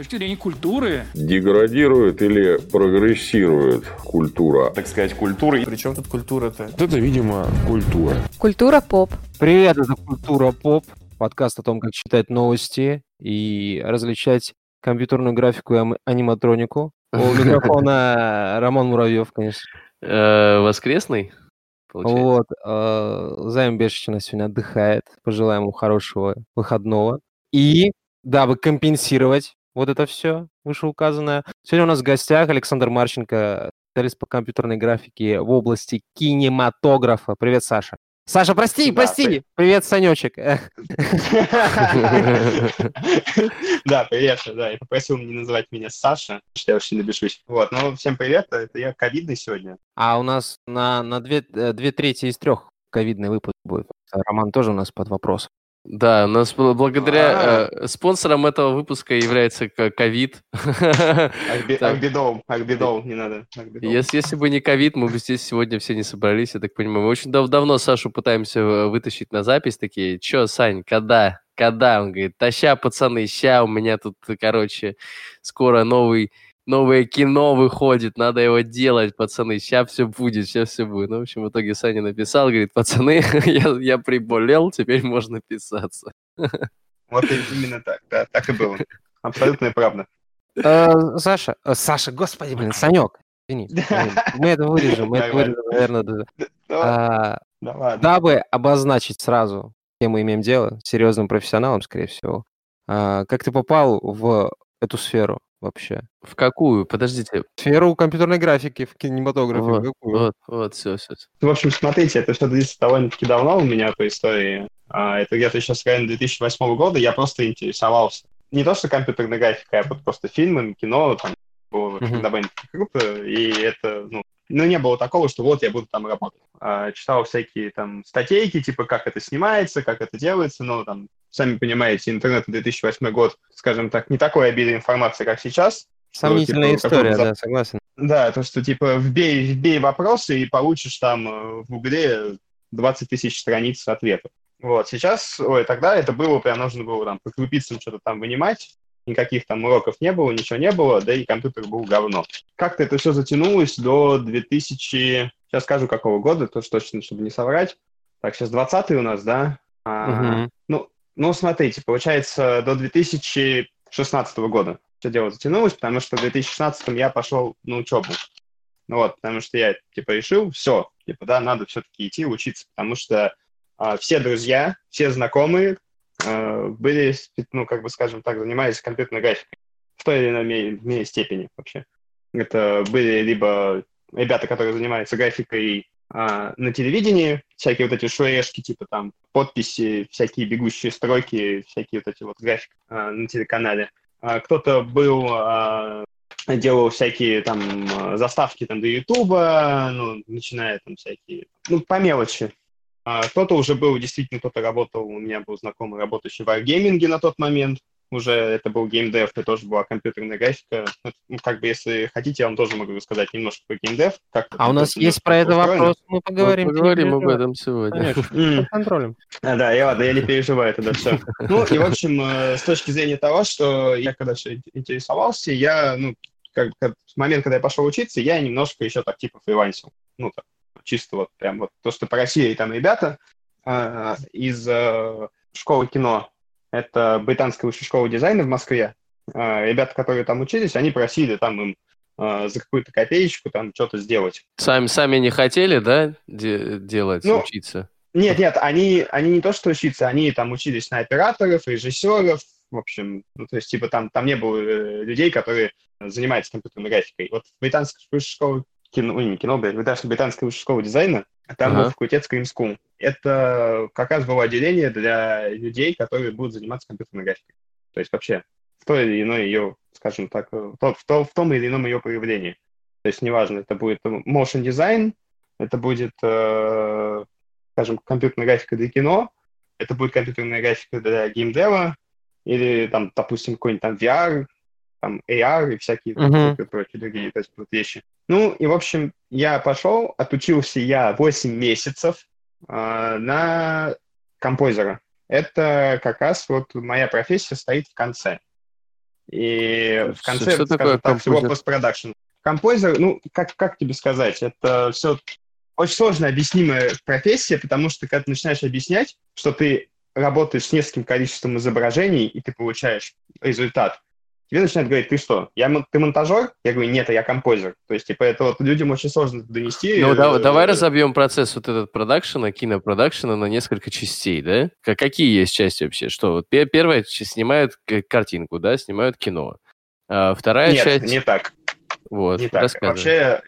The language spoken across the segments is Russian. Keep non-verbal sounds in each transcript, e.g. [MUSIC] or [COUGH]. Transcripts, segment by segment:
точки зрения культуры. Деградирует или прогрессирует культура? Так сказать, культура. Причем тут культура-то? Это, видимо, культура. Культура поп. Привет, это Культура поп. Подкаст о том, как читать новости и различать компьютерную графику и аниматронику. У [LAUGHS] микрофона Роман Муравьев, конечно. Э, воскресный? Вот. Э, Займ нас сегодня отдыхает. Пожелаем ему хорошего выходного. И дабы компенсировать вот это все вышеуказанное. Сегодня у нас в гостях Александр Марченко, специалист по компьютерной графике в области кинематографа. Привет, Саша. Саша, прости, да, прости. Привет, привет Санечек. [LAUGHS] Да, привет, да, я попросил не называть меня Саша, что я очень набешусь. Вот, ну, всем привет, это я ковидный сегодня. А у нас на, на две, э, две трети из трех ковидный выпуск будет. Роман тоже у нас под вопросом. Да, у нас благодаря э, спонсором этого выпуска является ковид. Акбидол, Акбидол, не надо. Если, если бы не ковид, мы бы здесь сегодня все не собрались, я так понимаю. Мы очень дав давно Сашу пытаемся э, вытащить на запись, такие, чё, Сань, когда? Когда? Он говорит, таща, пацаны, ща, у меня тут, короче, скоро новый новое кино выходит, надо его делать, пацаны, сейчас все будет, сейчас все будет. Ну, в общем, в итоге Саня написал, говорит, пацаны, [LAUGHS] я, я приболел, теперь можно писаться. Вот именно так, да, так и было. Абсолютная правда. Э, Саша, э, Саша, господи, блин, Санек, извини, [LAUGHS] мы это вырежем, мы это вырежем, наверное, а, дабы обозначить сразу, с кем мы имеем дело, серьезным профессионалом, скорее всего. А, как ты попал в эту сферу? Вообще. В какую? Подождите. Сферу компьютерной графики в кинематографе. Вот, вот, вот, все, все. В общем, смотрите, это все длится довольно-таки давно у меня по истории. А, это где-то еще с района 2008 года я просто интересовался. Не то, что компьютерной графикой, а вот просто фильмами, кино, там, было mm-hmm. довольно-таки круто, и это, ну, ну, не было такого, что вот я буду там работать. А, читал всякие там статейки, типа, как это снимается, как это делается, но там сами понимаете, интернет 2008 год, скажем так, не такой обилие информации, как сейчас. Сомнительная что, типа, история, да, согласен. Да, то, что типа вбей, вбей вопросы и получишь там э, в Гугле 20 тысяч страниц ответов. Вот, сейчас, ой, тогда это было, прям нужно было там по крупицам что-то там вынимать, никаких там уроков не было, ничего не было, да и компьютер был говно. Как-то это все затянулось до 2000, сейчас скажу какого года, то точно, чтобы не соврать. Так, сейчас 20 у нас, да? А, угу. Ну, ну, смотрите, получается, до 2016 года все дело затянулось, потому что в 2016 я пошел на учебу. Ну вот, потому что я, типа, решил, все, типа, да, надо все-таки идти учиться, потому что э, все друзья, все знакомые э, были, ну, как бы, скажем так, занимались компьютерной графикой в той или иной мере степени вообще. Это были либо ребята, которые занимаются графикой а, на телевидении, всякие вот эти шуэшки, типа там подписи, всякие бегущие строки, всякие вот эти вот графики а, на телеканале. А, кто-то был, а, делал всякие там заставки там до Ютуба, ну, начиная там всякие, ну, по мелочи. А, кто-то уже был, действительно, кто-то работал, у меня был знакомый, работающий в Wargaming на тот момент, уже это был геймдев, и тоже была компьютерная графика. Ну, как бы, если хотите, я вам тоже могу рассказать немножко про геймдев. Как а у нас есть про это вопрос, мы поговорим. Мы поговорим об этом сегодня. Конечно, [LAUGHS] контролем. А, да, я ладно, я не переживаю тогда все. Ну, и, в общем, э, с точки зрения того, что я когда все интересовался, я, ну, как, как, в момент, когда я пошел учиться, я немножко еще так типа фрилансил. Ну, так, чисто вот прям вот то, что по России там ребята э, из э, школы кино это британская высшая школа дизайна в Москве. А, ребята, которые там учились, они просили там им а, за какую-то копеечку там что-то сделать. Сами, сами не хотели, да, де- делать, ну, учиться? Нет, нет, они, они не то, что учиться, они там учились на операторов, режиссеров, в общем, ну, то есть, типа, там, там не было э, людей, которые занимаются компьютерной графикой. Вот в британской высшей школе кино, не кино, блядь, британская высшая школа дизайна, там ага. был факультет Scream это как раз было отделение для людей, которые будут заниматься компьютерной графикой. То есть вообще в той или иной ее, скажем так, в, в, в том или ином ее проявлении. То есть неважно, это будет motion design, это будет, э, скажем, компьютерная графика для кино, это будет компьютерная графика для геймдева, или там, допустим, какой-нибудь там VR, там AR и всякие uh-huh. прочие другие то есть, вот вещи. Ну, и, в общем, я пошел, отучился я 8 месяцев, а, на композера. Это как раз вот моя профессия стоит в конце. И в Что- конце, что скажем такое так, всего композер? постпродакшн. Композер, ну, как, как тебе сказать, это все очень сложно объяснимая профессия, потому что когда ты начинаешь объяснять, что ты работаешь с нескольким количеством изображений, и ты получаешь результат, тебе начинают говорить, ты что, я, ты монтажер? Я говорю, нет, а я композер. То есть, типа, это вот людям очень сложно донести. Ну, да- Э, давай разобьем процесс вот этот продакшена, кинопродакшена на несколько частей, да? Какие есть части вообще? Что, вот пе- первая часть снимают картинку, да, снимают кино. А вторая Нет, часть... не так. Вот, Не так. Вообще,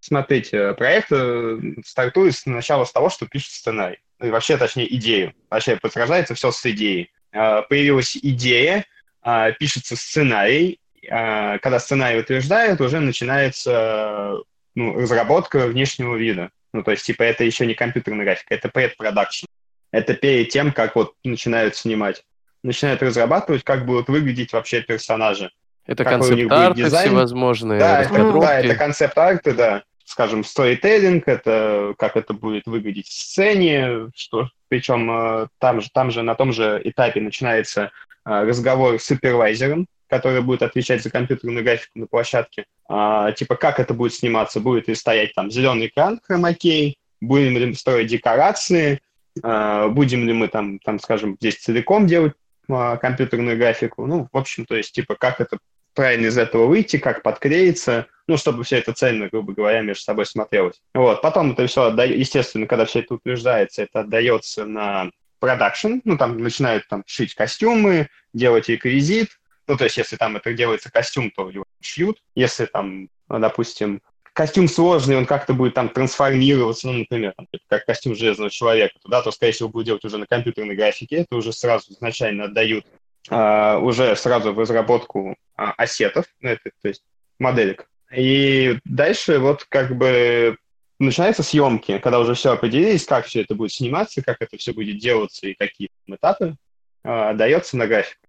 смотрите, проект э, стартует сначала с того, что пишет сценарий. И вообще, точнее, идею. Вообще, подражается все с идеей. Э, Появилась идея, э, пишется сценарий. э, Когда сценарий утверждают, уже начинается ну, разработка внешнего вида. Ну, то есть, типа, это еще не компьютерная графика, это предпродакшн. Это перед тем, как вот начинают снимать. Начинают разрабатывать, как будут выглядеть вообще персонажи. Это концепт-арты всевозможные, Да, это, раскадровки. да, это концепт-арты, да. Скажем, сторителлинг, это как это будет выглядеть в сцене, что причем э, там же, там же на том же этапе начинается разговор с супервайзером, который будет отвечать за компьютерную графику на площадке. А, типа, как это будет сниматься? Будет ли стоять там зеленый экран хромакей? Будем ли мы строить декорации? А, будем ли мы там, там, скажем, здесь целиком делать а, компьютерную графику? Ну, в общем, то есть, типа, как это правильно из этого выйти, как подклеиться, ну, чтобы все это цельно, грубо говоря, между собой смотрелось. Вот. Потом это все, естественно, когда все это утверждается, это отдается на продакшн, ну, там начинают там шить костюмы, делать реквизит, ну, то есть, если там это делается костюм, то его шьют. Если там, допустим, костюм сложный, он как-то будет там трансформироваться, ну, например, там, как костюм Железного Человека, то, да, то, скорее всего, будет делать уже на компьютерной графике, это уже сразу изначально отдают а, уже сразу в разработку а, ассетов, ну, это, то есть моделек. И дальше вот как бы начинаются съемки, когда уже все определились, как все это будет сниматься, как это все будет делаться и какие там этапы, а, дается на графику.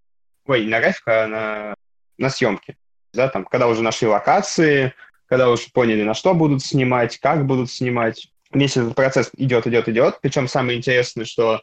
Ой, не на графику, а на, на съемки. Да, там, когда уже нашли локации, когда уже поняли, на что будут снимать, как будут снимать. Весь этот процесс идет, идет, идет. Причем самое интересное, что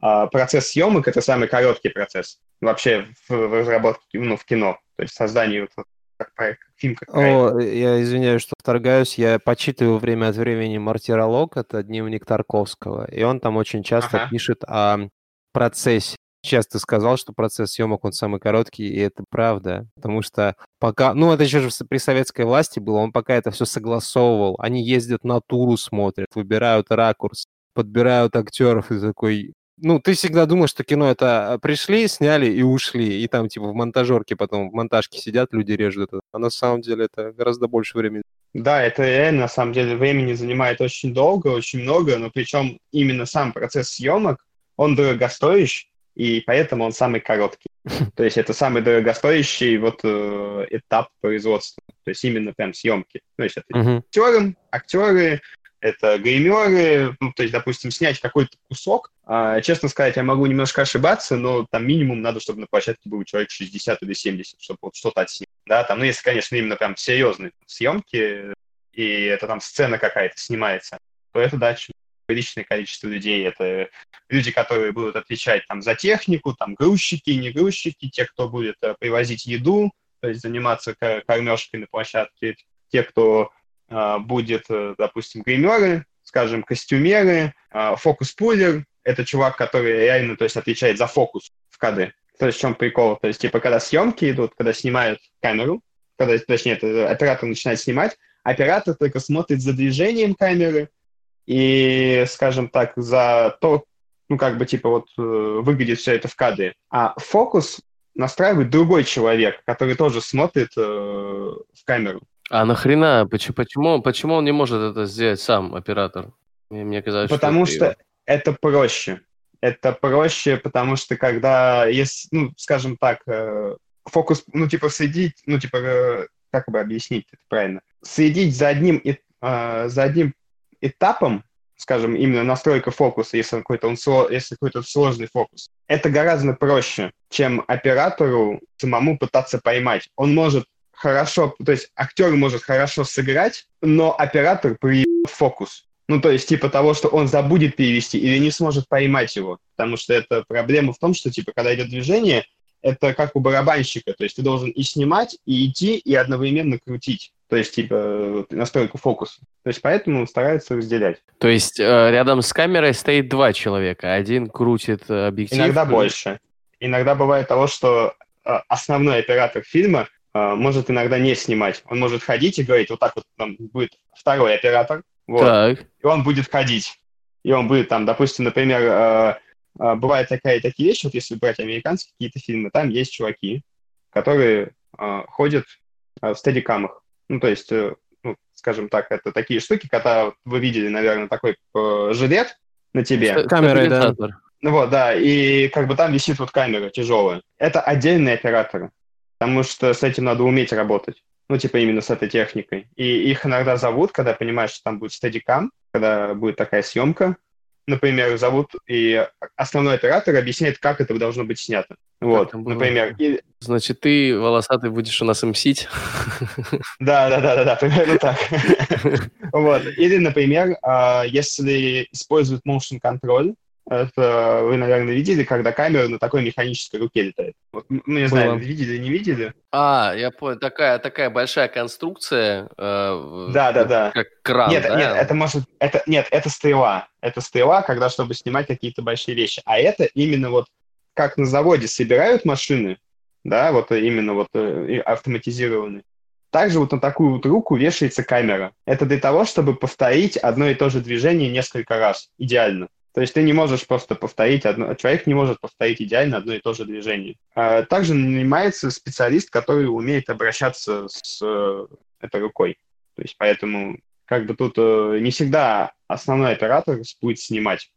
а, процесс съемок — это самый короткий процесс вообще в, в разработке, ну, в кино. То есть создание вот, как проект, как фильм как проект. О, я извиняюсь, что вторгаюсь. Я почитываю время от времени Мартиролог, это дневник Тарковского, и он там очень часто Ага. пишет о процессе. Часто сказал, что процесс съемок он самый короткий, и это правда, потому что пока, ну это еще же при советской власти было, он пока это все согласовывал, они ездят на туру, смотрят, выбирают ракурс, подбирают актеров и такой, ну, ты всегда думаешь, что кино это а, пришли, сняли и ушли, и там типа в монтажерке потом, в монтажке сидят, люди режут это. А на самом деле это гораздо больше времени. Да, это реально, на самом деле, времени занимает очень долго, очень много, но причем именно сам процесс съемок, он дорогостоящий, и поэтому он самый короткий. [LAUGHS] То есть это самый дорогостоящий вот э, этап производства. То есть именно прям съемки. То есть это Мгм. актеры, актеры, это гримеры, ну, то есть, допустим, снять какой-то кусок. А, честно сказать, я могу немножко ошибаться, но там минимум надо, чтобы на площадке был человек 60 или 70, чтобы вот что-то отснять. Да, там, ну, если, конечно, именно прям серьезные съемки, и это там сцена какая-то снимается, то это, да, приличное количество людей. Это люди, которые будут отвечать там за технику, там грузчики, не грузчики, те, кто будет э, привозить еду, то есть заниматься ко- кормежкой на площадке, те, кто а, будет, э, допустим, гримеры, скажем, костюмеры, фокус-пулер, это чувак, который реально, то есть, отвечает за фокус в кадре. То есть в чем прикол? То есть, типа, когда съемки идут, когда снимают камеру, когда, точнее, это оператор начинает снимать, оператор только смотрит за движением камеры и, скажем так, за то, ну, как бы, типа, вот, э, выглядит все это в кадре. А фокус настраивает другой человек, который тоже смотрит э, в камеру. А нахрена? Почему, почему, почему он не может это сделать сам, оператор? Мне, мне казалось, Потому что его. Это проще. Это проще, потому что когда, если, ну, скажем так, э, фокус, ну, типа, следить, ну, типа, э, как бы объяснить это правильно? Следить за одним, э, за одним этапом, скажем, именно настройка фокуса, если какой-то он если какой-то сложный фокус, это гораздо проще, чем оператору самому пытаться поймать. Он может хорошо, то есть актер может хорошо сыграть, но оператор приебет фокус. Ну, то есть, типа того, что он забудет перевести или не сможет поймать его. Потому что это проблема в том, что, типа, когда идет движение, это как у барабанщика, то есть ты должен и снимать, и идти, и одновременно крутить. То есть, типа, настройку фокуса. То есть, поэтому стараются разделять. То есть, э, рядом с камерой стоит два человека. Один крутит э, объектив. Иногда больше. Иногда бывает того, что э, основной оператор фильма может иногда не снимать. Он может ходить и говорить, вот так вот там будет второй оператор, вот, Так. и он будет ходить. И он будет там, допустим, например, э, э, бывает такая, такие вещи, вот если брать американские какие-то фильмы, там есть чуваки, которые э, ходят э, в стадикамах. Ну, то есть, э, ну, скажем так, это такие штуки, когда вы видели, наверное, такой э, жилет на тебе. Камерой, да. Ну вот, да, и как бы там висит вот камера тяжелая. Это отдельные операторы, потому что с этим надо уметь работать. Ну, типа именно с этой техникой. И их иногда зовут, когда понимаешь, что там будет стадикам, когда будет такая съемка, например, зовут, и основной оператор объясняет, как это должно быть снято. Вот, например, и- Значит, ты, волосатый, будешь у нас мсить. [LAUGHS] Да, да, да, да, да, примерно так. [LAUGHS] Вот. Или, например, а, если используют motion control, это вы, наверное, видели, когда камера на такой механической руке летает. Вот, ну, не знаю, Было. видели, не видели? А, я понял. Такая, такая большая конструкция. э, Да, да, да. Как кран, Нет, да? нет, это может, это нет, это стрела, это стрела, когда чтобы снимать какие-то большие вещи. А это именно вот как на заводе собирают машины, да, вот именно вот э, автоматизированные. Также вот на такую вот руку вешается камера. Это для того, чтобы повторить одно и то же движение несколько раз, идеально. То есть ты не можешь просто повторить одно, человек не может повторить идеально одно и то же движение. А также нанимается специалист, который умеет обращаться с э, этой рукой. То есть поэтому как бы тут э, не всегда основной оператор будет снимать.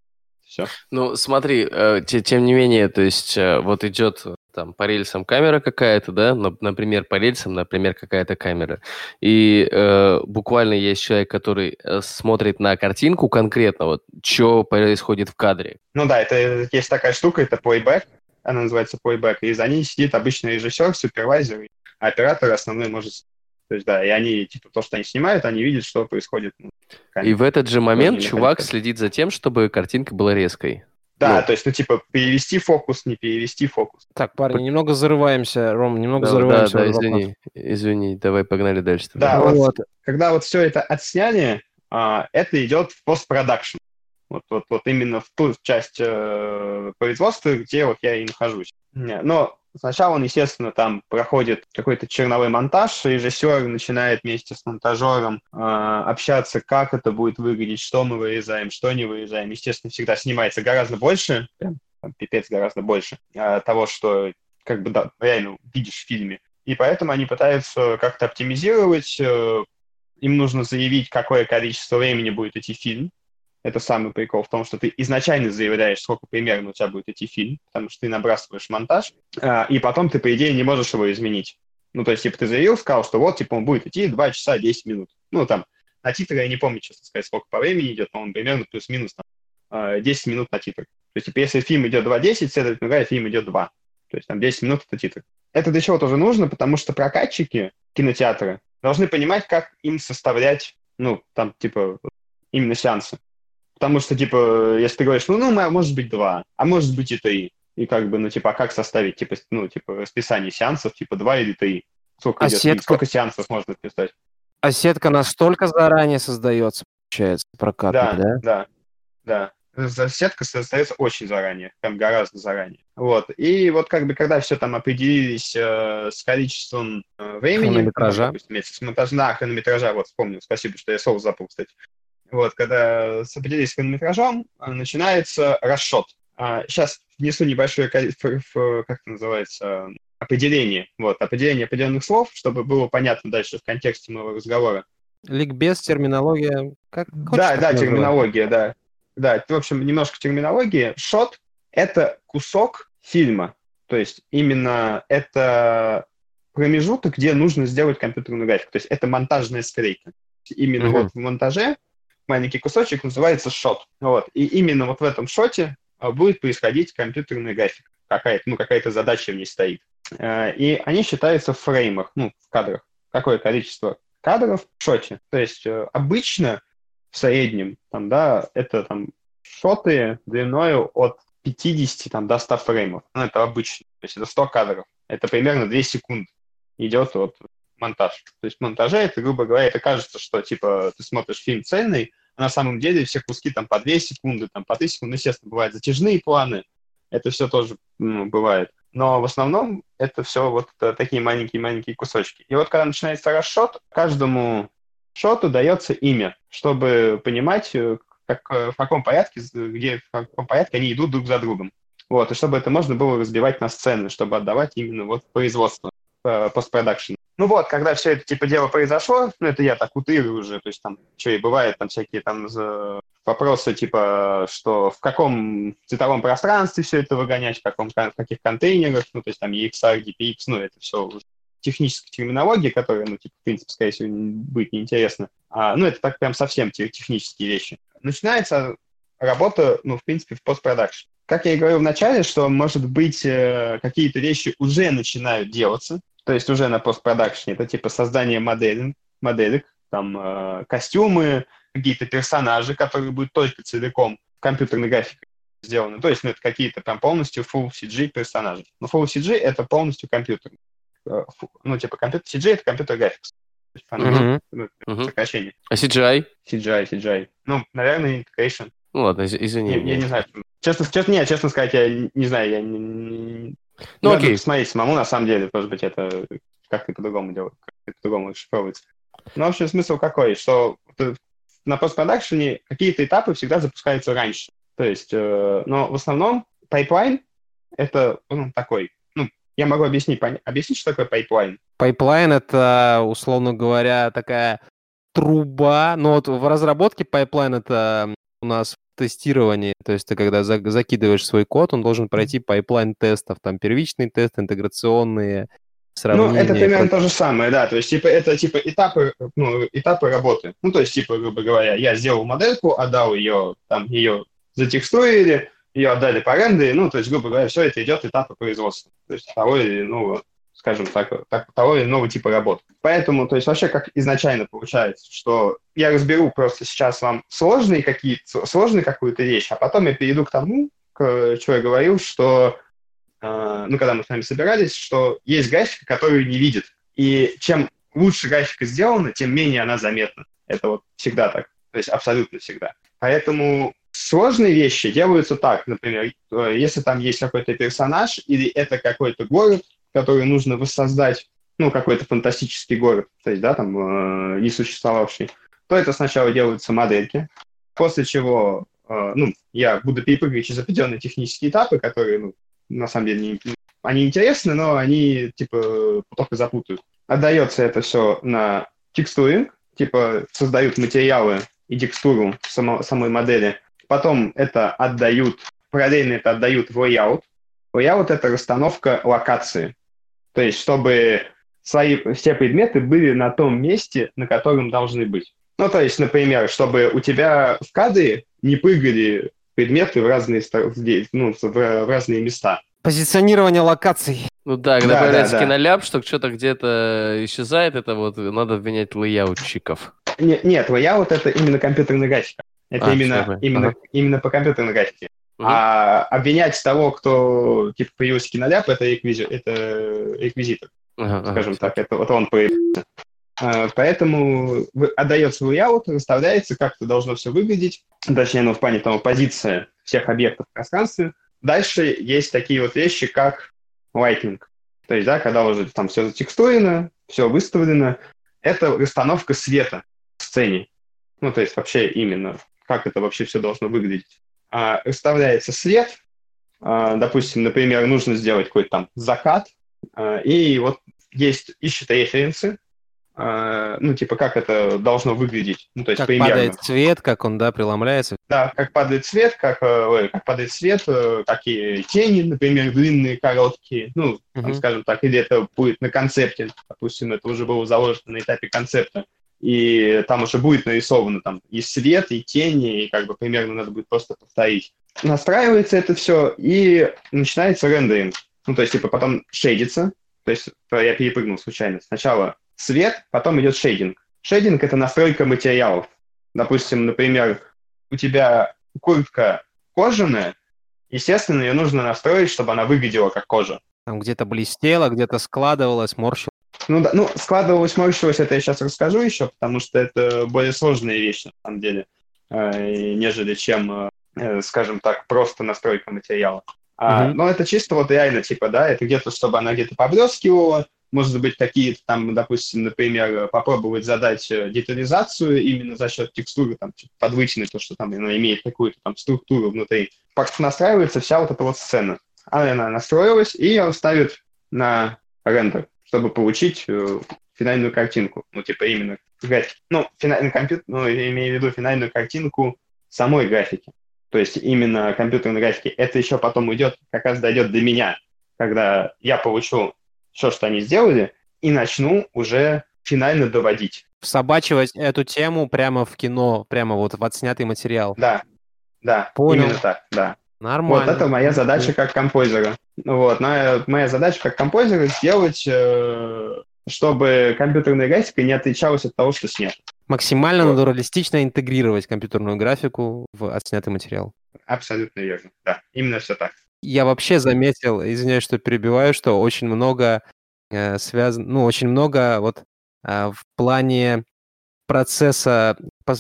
Все. Ну, смотри, э, те- тем не менее, то есть вот идет там по рельсам камера какая-то, да, на- например, по рельсам, например, какая-то камера, и э, буквально есть человек, который э, смотрит на картинку конкретно, вот, что происходит в кадре. Ну да, это есть такая штука, это playback, она называется playback, и за ней сидит обычный режиссер, супервайзер, а оператор основной может... То есть да, и они, типа, то, что они снимают, они видят, что происходит. ну. И в этот же момент чувак следит за тем, чтобы картинка была резкой. Да, ну. то есть, ну, типа, перевести фокус, не перевести фокус. Так, парни, немного зарываемся, Ром, немного Да, зарываемся. да, вопрос. извини, извини, давай погнали дальше. Да, Ну вот вот. когда вот все это отсняли, а, это идет в постпродакшн. Вот, вот, вот именно в ту часть э, производства, где вот я и нахожусь. Не, Но сначала он, естественно, там проходит какой-то черновой монтаж, режиссер начинает вместе с монтажером э, общаться, как это будет выглядеть, что мы вырезаем, что не вырезаем. Естественно, всегда снимается гораздо больше, прям там, пипец гораздо больше э, того, что как бы да, реально видишь в фильме. И поэтому они пытаются как-то оптимизировать, э, им нужно заявить, какое количество времени будет идти фильм. Это самый прикол в том, что ты изначально заявляешь, сколько примерно у тебя будет идти фильм, потому что ты набрасываешь монтаж, а, и потом ты, по идее, не можешь его изменить. Ну, то есть, типа, ты заявил, сказал, что вот, типа, он будет идти 2 часа 10 минут. Ну, там, на титры я не помню, честно сказать, сколько по времени идет, но он примерно плюс-минус там, а, 10 минут на титр. То есть, типа, если фильм идет 2.10, следовательно, говоря, фильм идет 2. То есть, там 10 минут — это титр. Это для чего тоже нужно, потому что прокатчики кинотеатры должны понимать, как им составлять, ну, там, типа, именно сеансы. Потому что, типа, если ты говоришь, ну, ну, м- может быть, два, а может быть и три. И как бы, ну, типа, а как составить, типа, ну, типа, расписание сеансов, типа, два или три? Сколько, А идет, сетка? сколько сеансов можно расписать? А сетка настолько заранее создается, получается, прокатная, Да, да? да, да. Сетка создается очень заранее, прям гораздо заранее. Вот. И вот как бы, когда все там определились э, с количеством э, времени... Хронометража. с монтажом, да, хронометража, вот вспомнил, спасибо, что я соус запал, кстати. Вот, когда с- определились хронометражом, э, начинается расшот. сейчас внесу небольшое количество, как это называется, определение. Вот, определение определенных слов, чтобы было понятно дальше в контексте моего разговора. Ликбез, терминология, как Да, хочешь, да, называй. терминология, да. Да, в общем, немножко терминологии. Шот — это кусок фильма. То есть именно это промежуток, где нужно сделать компьютерную графику. То есть это монтажная скрейка. Именно Мгм. вот в монтаже маленький кусочек называется шот. Вот. И именно вот в этом шоте а, будет происходить компьютерная графика. Какая-то, ну, какая-то задача в ней стоит. Э, И они считаются в фреймах, ну, в кадрах. Какое количество кадров в шоте. То есть э, обычно в среднем, там, да, это там шоты длиною от 50 там, до 100 фреймов. Ну, это обычно. То есть это 100 кадров. Это примерно 2 секунды идет вот монтаж. То есть монтаже это, грубо говоря, это кажется, что типа ты смотришь фильм цельный, а на самом деле все куски там по 2 секунды, там по 3 секунды, естественно, бывают затяжные планы, это все тоже ну, бывает. Но в основном это все вот э, такие маленькие-маленькие кусочки. И вот когда начинается расшот, каждому шоту дается имя, чтобы понимать, э, как, э, в каком порядке, где, в каком порядке они идут друг за другом. Вот, и чтобы это можно было разбивать на сцены, чтобы отдавать именно вот производство, постпродакшн. Ну вот, когда все это типа дело произошло, ну это я так утрирую уже, то есть там что и бывает, там всякие там вопросы типа, что в каком цветовом пространстве все это выгонять, в, каком, в каких контейнерах, ну то есть там EXR, DPX, ну это все техническая терминология, которая, ну типа, в принципе, скорее всего, будет неинтересна. А, ну это так прям совсем технические вещи. Начинается работа, ну в принципе, в постпродакшн. Как я и говорил в начале, что, может быть, э, какие-то вещи уже начинают делаться, то есть уже на постпродакшне, это типа создание моделей, моделек, там э, костюмы, какие-то персонажи, которые будут только целиком компьютерной графикой сделаны. То есть ну, это какие-то прям полностью full CG персонажи. Но full CG это полностью компьютер. Э, ну, типа computer CG это computer graphics. Uh-huh. Ну, uh-huh. Сокращение. А CGI? CGI, CGI. Ну, наверное, integration. Ну ладно, извини. Я, я не знаю. Честно, честно, нет, честно сказать, я не знаю, я не, ну, окей. Смотреть самому, на самом деле, может быть, это как-то по-другому делать, как-то по-другому шифровывается. Но, в общем, смысл какой, что на постпродакшене какие-то этапы всегда запускаются раньше. То есть, э, но в основном пайплайн — это ну, такой, ну, я могу объяснить, объяснить, что такое пайплайн. Пайплайн — это, условно говоря, такая труба, но вот в разработке пайплайн — это у нас тестировании, то есть ты когда за, закидываешь свой код, он должен пройти пайплайн тестов, там первичный тест, интеграционные, сравнения. Ну, это примерно то же самое, да, то есть типа это типа этапы, ну, этапы работы. Ну, то есть типа, грубо говоря, я сделал модельку, отдал ее, там, ее затекстурили, ее отдали по ренде, ну, то есть, грубо говоря, все это идет этапы производства. То есть того или ну, скажем так, так, того или иного типа работы. Поэтому, то есть вообще как изначально получается, что я разберу просто сейчас вам сложные какие-то, сложные какую-то вещь, а потом я перейду к тому, к, что я говорил, что, э, ну, когда мы с вами собирались, что есть графика, которую не видит. И чем лучше графика сделана, тем менее она заметна. Это вот всегда так, то есть абсолютно всегда. Поэтому сложные вещи делаются так, например, э, если там есть какой-то персонаж или это какой-то город, который нужно воссоздать, ну, какой-то фантастический город, то есть, да, там, э, не существовавший, то это сначала делаются модельки, после чего, э, ну, я буду перепрыгивать через определенные технические этапы, которые, ну, на самом деле, не, они интересны, но они, типа, только запутают. Отдается это все на текстуринг, типа, создают материалы и текстуру само, самой модели. Потом это отдают, параллельно это отдают в layout. Layout — это расстановка локации. То есть, чтобы свои, все предметы были на том месте, на котором должны быть. Ну, то есть, например, чтобы у тебя в кадре не прыгали предметы в разные, ну, в разные места. Позиционирование локаций. Ну да, когда да, появляется да, да. киноляп, что что-то где-то исчезает, это вот надо обвинять лейаутчиков. Нет, нет, лейаут это именно компьютерная графика. Это а, именно, именно, ага. именно по компьютерной графике. А обвинять того, кто типа появился киноляп, это, реквизи... это реквизитор. Ага, скажем ага. так, это вот он появился. А, поэтому отдается layout, расставляется, как это должно все выглядеть, точнее, ну, в плане того, позиция всех объектов в пространстве. Дальше есть такие вот вещи, как lighting. То есть, да, когда уже там все затекстурено, все выставлено, это расстановка света в сцене. Ну, то есть вообще именно, как это вообще все должно выглядеть выставляется свет, а, допустим, например, нужно сделать какой-то там закат, а, и вот есть, ищет референсы, а, ну, типа, как это должно выглядеть, ну, то есть как примерно. падает цвет, как он, да, преломляется. Да, как падает цвет, как, э, ой, как падает свет, э, какие тени, например, длинные, короткие, ну, uh-huh. там, скажем так, или это будет на концепте, допустим, это уже было заложено на этапе концепта, и там уже будет нарисовано там и свет, и тени, и как бы примерно надо будет просто повторить. Настраивается это все, и начинается рендеринг. Ну, то есть, типа, потом шейдится, то есть я перепрыгнул случайно. Сначала свет, потом идет шейдинг. Шейдинг — это настройка материалов. Допустим, например, у тебя куртка кожаная, естественно, ее нужно настроить, чтобы она выглядела как кожа. Там где-то блестело, где-то складывалось, морщилось. Ну да, ну, складывалось, морщилось, это я сейчас расскажу еще, потому что это более сложная вещь, на самом деле, э, нежели чем, э, скажем так, просто настройка материала. А, Мгм. Но это чисто вот реально, типа, да, это где-то, чтобы она где-то поблескивала, может быть, какие-то там, допустим, например, попробовать задать э, детализацию именно за счет текстуры, там, подвытянуть то, что там она имеет какую-то там структуру внутри. Как настраивается вся вот эта вот сцена. Она настроилась, и ее ставит на рендер, чтобы получить э, финальную картинку. Ну, типа, именно график. Ну, финальный компьютер, ну, я имею в виду финальную картинку самой графики. То есть именно компьютерной графики. Это еще потом уйдет, как раз дойдет до меня, когда я получу все, что они сделали, и начну уже финально доводить. Всобачивать эту тему прямо в кино, прямо вот в отснятый материал. Да, да, Понял. именно так, да. Нормально. Вот это моя задача как композера. Вот, моя, моя задача как композера сделать, э, чтобы компьютерная графика не отличалась от того, что снято. Максимально Вот. натуралистично интегрировать компьютерную графику в отснятый материал. Абсолютно верно. Да, именно все так. Я вообще заметил, извиняюсь, что перебиваю, что очень много э, связано, ну, очень много вот а, в плане процесса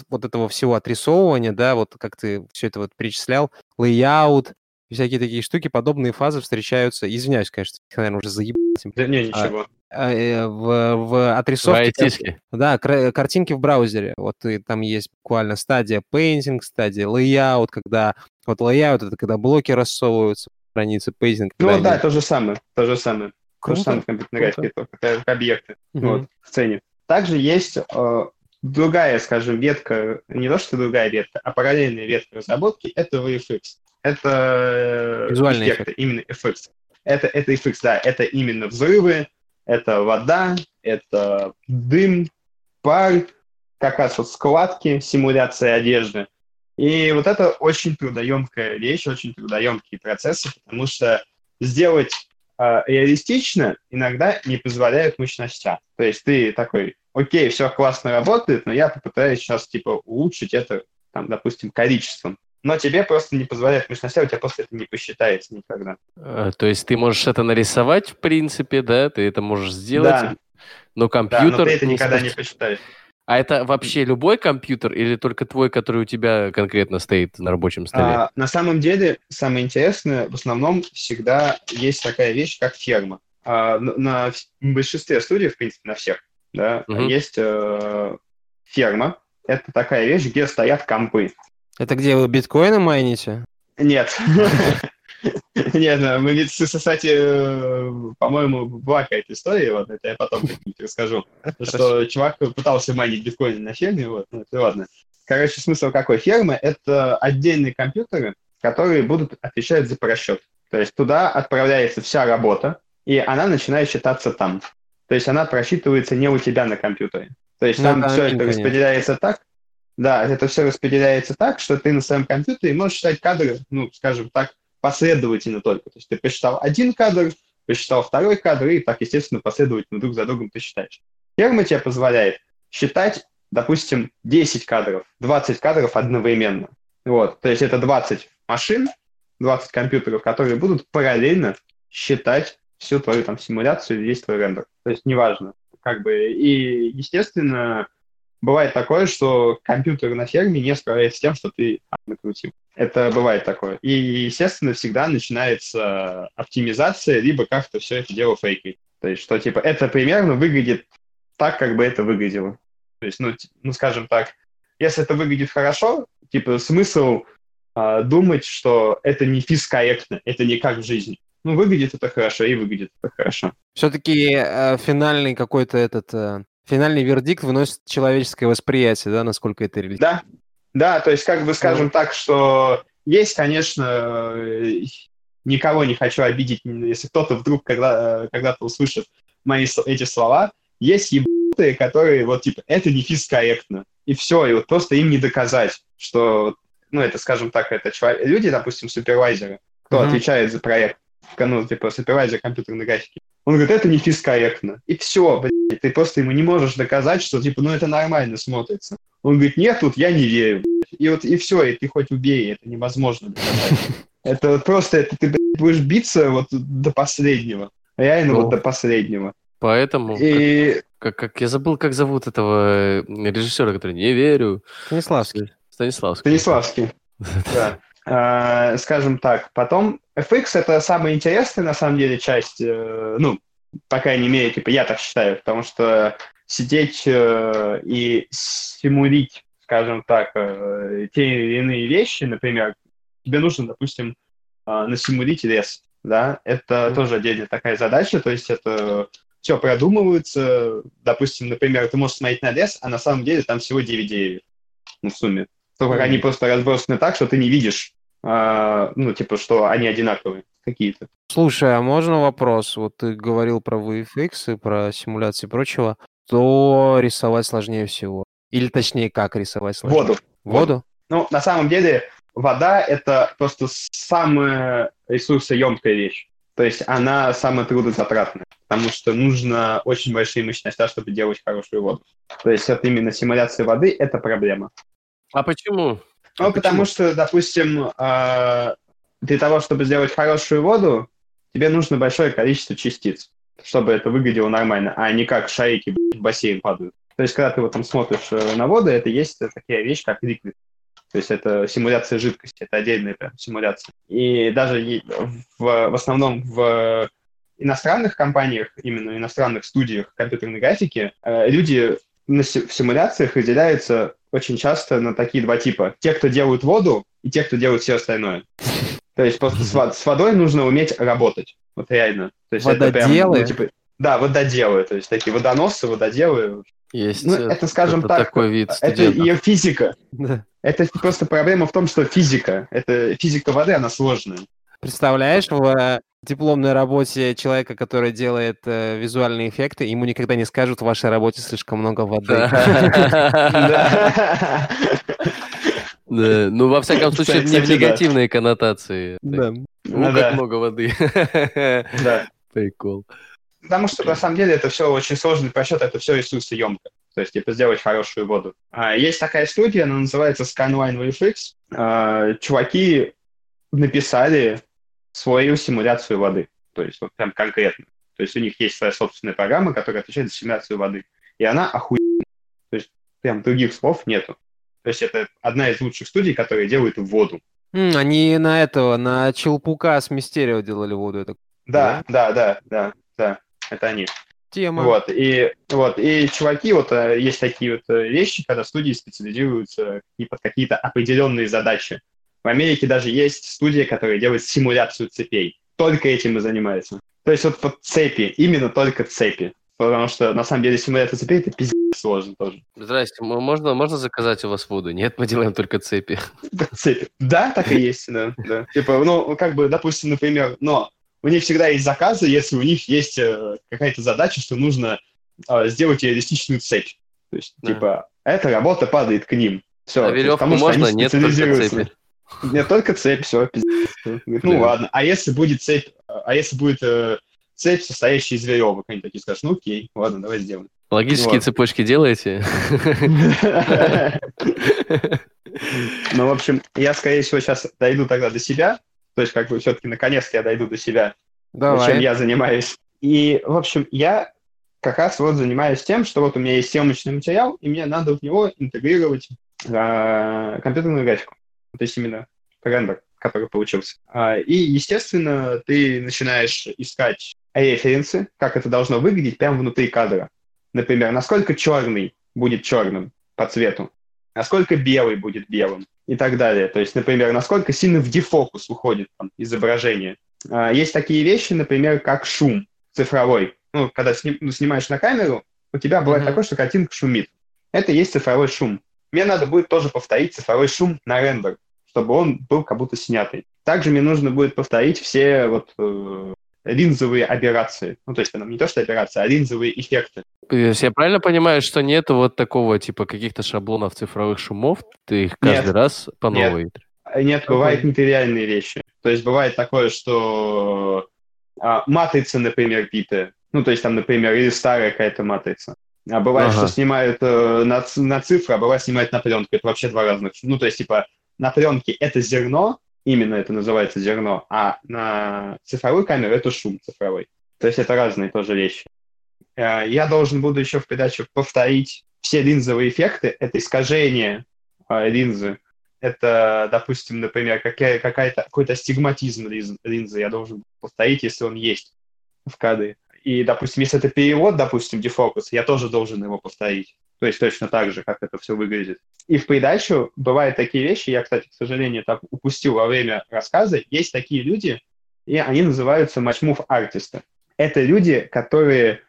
вот этого всего отрисовывания, да, вот как ты все это вот перечислял, layout, всякие такие штуки, подобные фазы встречаются, извиняюсь, конечно, их, наверное, уже заебал этим, Да, не, ничего. а, э, в, в отрисовке... кар- айтишке. Да, картинки в браузере. Вот и там есть буквально стадия painting, стадия layout, когда... Вот layout — это когда блоки рассовываются по странице, painting... Ну да, они- то же самое, то же самое. То же Круто, самое в компьютерной круто. графике, только объекты Мгм. вот, в сцене. Также есть э, другая, скажем, ветка, не то что другая ветка, а параллельная ветка разработки, это VFX. Это э, эффекты, именно FX. Это, это FX, да, это именно взрывы, это вода, это дым, пар, как раз вот складки, симуляция одежды. И вот это очень трудоемкая вещь, очень трудоемкие процессы, потому что сделать э, реалистично иногда не позволяют мощностя. То есть ты такой, окей, все классно работает, но я попытаюсь сейчас типа улучшить это, там, допустим, количеством. Но тебе просто не позволяет мощностя, у тебя просто это не посчитается никогда. Э, То есть ты можешь это нарисовать, в принципе, да, ты это можешь сделать, Да, но да, компьютер... но ты это не никогда не способ- посчитаешь. А это вообще любой компьютер или только твой, который у тебя конкретно стоит на рабочем столе? А, на самом деле, самое интересное, в основном всегда есть такая вещь, как ферма. А, на, на большинстве студий, в принципе, на всех, да, Мгм. есть э, ферма. Это такая вещь, где стоят компы. Это где вы биткоины майните? Нет. [LAUGHS] Нет, ну, мы ведь, кстати, э, по-моему, была какая-то история, вот, это я потом расскажу, что чувак пытался майнить биткоины на ферме, вот, ну, это ладно. Короче, смысл какой фермы? Это отдельные компьютеры, которые будут отвечать за просчет. То есть туда отправляется вся работа, и она начинает считаться там. То есть она просчитывается не у тебя на компьютере. То есть Ну, там все это конечно. распределяется так, да, это все распределяется так, что ты на своем компьютере можешь считать кадры, ну, скажем так, последовательно только. То есть ты посчитал один кадр, посчитал второй кадр, и так, естественно, последовательно друг за другом ты считаешь. Ферма тебе позволяет считать, допустим, 10 кадров, 20 кадров одновременно. Вот, то есть это 20 машин, 20 компьютеров, которые будут параллельно считать всю твою там симуляцию, весь твой рендер. То есть неважно. Как бы, и, естественно, бывает такое, что компьютер на ферме не справляется с тем, что ты накрутил. Это бывает такое. И, естественно, всегда начинается оптимизация, либо как-то все это дело фейкает. То есть, что, типа, это примерно выглядит так, как бы это выглядело. То есть, ну, ну скажем так, если это выглядит хорошо, типа, смысл а, думать, что это не физкорректно, это не как в жизни. Ну, выглядит это хорошо и выглядит это хорошо. Все-таки финальный какой-то этот... э, финальный вердикт выносит человеческое восприятие, да, насколько это реалистично. Да, да, то есть как бы скажем так, что есть, конечно, э, никого не хочу обидеть, если кто-то вдруг когда, э, когда-то услышит мои эти слова, есть ебанутые, которые вот типа это не физкорректно, и все, и вот просто им не доказать, что, ну это, скажем так, это человек, люди, допустим, супервайзеры, кто Мгм. отвечает за проект, ну типа супервайзер компьютерной графики, он говорит, это не физкорректно, и все, блядь, ты просто ему не можешь доказать, что типа, ну это нормально смотрится. Он говорит, нет, тут я не верю. блядь. И вот и все, и ты хоть убей, это невозможно доказать. Это вот просто, это ты блядь, будешь биться вот до последнего. Реально Ну. вот до последнего. Поэтому, И как, как, как- я забыл, как зовут этого э, режиссера, который «Не верю». Станиславский. Станиславский. Станиславский. [LAUGHS] Да. А, Скажем так, потом FX это самая интересная на самом деле часть, э, ну, по крайней мере, типа я так считаю, потому что сидеть э, и симулить, скажем так, э, те или иные вещи, например, тебе нужно, допустим, насимулить лес, да, это Мгм. тоже отдельная такая задача, то есть это все продумывается, допустим, например, ты можешь смотреть на лес, а на самом деле там всего 9 деревьев, ну, в сумме. Только Мгм. они просто разбросаны так, что ты не видишь, а, ну, типа, что они одинаковые какие-то. Слушай, а можно вопрос? Вот ты говорил про VFX и про симуляции и прочего. То рисовать сложнее всего? Или точнее, как рисовать сложнее? Воду. Воду? Ну, на самом деле, вода — это просто самая ресурсоемкая вещь. То есть она самая трудозатратная, потому что нужно очень большие мощности, чтобы делать хорошую воду. То есть это именно симуляция воды — это проблема. А почему? Ну, А потому почему? что, допустим, а, для того, чтобы сделать хорошую воду, тебе нужно большое количество частиц, чтобы это выглядело нормально, а не как шарики в бассейн падают. То есть, когда ты вот там смотришь э, на воду, это есть такая вещь, как ликвид. То есть это симуляция жидкости, это отдельная прям симуляция. И даже в, в основном в иностранных компаниях, именно иностранных студиях компьютерной графики, э, люди в симуляциях разделяются очень часто на такие два типа. Те, кто делают воду, и те, кто делают все остальное. То есть просто с, с водой нужно уметь работать. Вот реально. То есть это прям, Вододелы? ну, типа, да, вододелы. То есть такие водоносы, вододелы. Есть Ну, э, это, скажем кто-то так, такой вид Это ее физика. Да. Это просто проблема в том, что физика. Это физика воды, она сложная. Представляешь, в э, дипломной работе человека, который делает э, визуальные эффекты, ему никогда не скажут, в вашей работе слишком много воды. Да. [LAUGHS] Да, Ну, во всяком случае, не в да. негативные коннотации. Да. Ну, Ну как да. много воды. [LAUGHS] Да. Прикол. Потому что на самом деле это все очень сложный просчет, это все ресурсоемко. То есть, типа, сделать хорошую воду. А, есть такая студия, она называется Scanline VFX. А, чуваки написали свою симуляцию воды. То есть, вот прям конкретно. То есть, у них есть своя собственная программа, которая отвечает за симуляцию воды. И она охуенная. То есть, прям других слов нету. То есть, это одна из лучших студий, которая делает воду. М, Они на этого, на Челпука с Мистерио делали воду. Это Да, да, да, да, да. Это они. тема. Вот, и, вот, и чуваки, вот э, есть такие вот э, вещи, когда студии специализируются и под какие-то определенные задачи. В Америке даже есть студия, которая делает симуляцию цепей. Только этим и занимается. То есть вот под цепи, именно только цепи. Потому что на самом деле симуляция цепей это пиздец сложно тоже. Здрасте, можно, можно заказать у вас воду? Нет, мы делаем только цепи. Цепи. Да, так и есть, да, да. Типа, ну, как бы, допустим, например, но у них всегда есть заказы, если у них есть э, какая-то задача, что нужно э, сделать реалистичную цепь. То есть, Да. типа, эта работа падает к ним. Все, А веревку можно? Нет, только цепи. [LAUGHS] Нет, только цепь, все, пиздец. Говорит, Ну ладно, а если будет цепь, а если будет э, цепь, состоящая из веревок, они такие скажут, ну окей, ладно, давай сделаем. Логические Вот. цепочки делаете? [LAUGHS] Ну, в общем, я, скорее всего, сейчас дойду тогда до себя. То есть, как бы, все-таки, наконец-то я дойду до себя, чем Давай. я занимаюсь. И, в общем, я как раз вот занимаюсь тем, что вот у меня есть съемочный материал, и мне надо в него интегрировать а, компьютерную графику. То есть именно рендер, который получился. А, и, естественно, ты начинаешь искать референсы, как это должно выглядеть прямо внутри кадра. Например, насколько черный будет черным по цвету, насколько белый будет белым и так далее. То есть, например, насколько сильно в дефокус уходит там, изображение. А, Есть такие вещи, например, как шум цифровой. Ну, когда сни- ну, снимаешь на камеру, у тебя бывает Мгм. такое, что картинка шумит. Это есть цифровой шум. Мне надо будет тоже повторить цифровой шум на рендер, чтобы он был как будто снятый. Также мне нужно будет повторить все вот э, линзовые операции. Ну, то есть, ну, не то, что операции, а линзовые эффекты. То есть Я правильно понимаю, что нету вот такого типа каких-то шаблонов цифровых шумов? Ты их каждый Нет. раз по Нет. новой? Нет, Какой? бывают нетривиальные вещи. То есть бывает такое, что а, матрица, например, битая. Ну, то есть там, например, или старая какая-то матрица. А бывает, Ага. что снимают э, на, на цифры, а бывает снимают на пленку. Это вообще два разных. Ну, то есть, типа, на пленке это зерно, именно это называется зерно, а на цифровую камеру это шум цифровой. То есть это разные тоже вещи. Э, я должен буду еще в передаче повторить все линзовые эффекты. Это искажение э, линзы. Это, допустим, например, какая, какая-то, какой-то астигматизм линзы я должен повторить, если он есть в кадре. И, допустим, если это перевод, допустим, дефокус, я тоже должен его повторить. То есть точно так же, как это все выглядит. И в придачу бывают такие вещи, я, кстати, к сожалению, так упустил во время рассказа, есть такие люди, и они называются матчмув артисты. Это люди, которые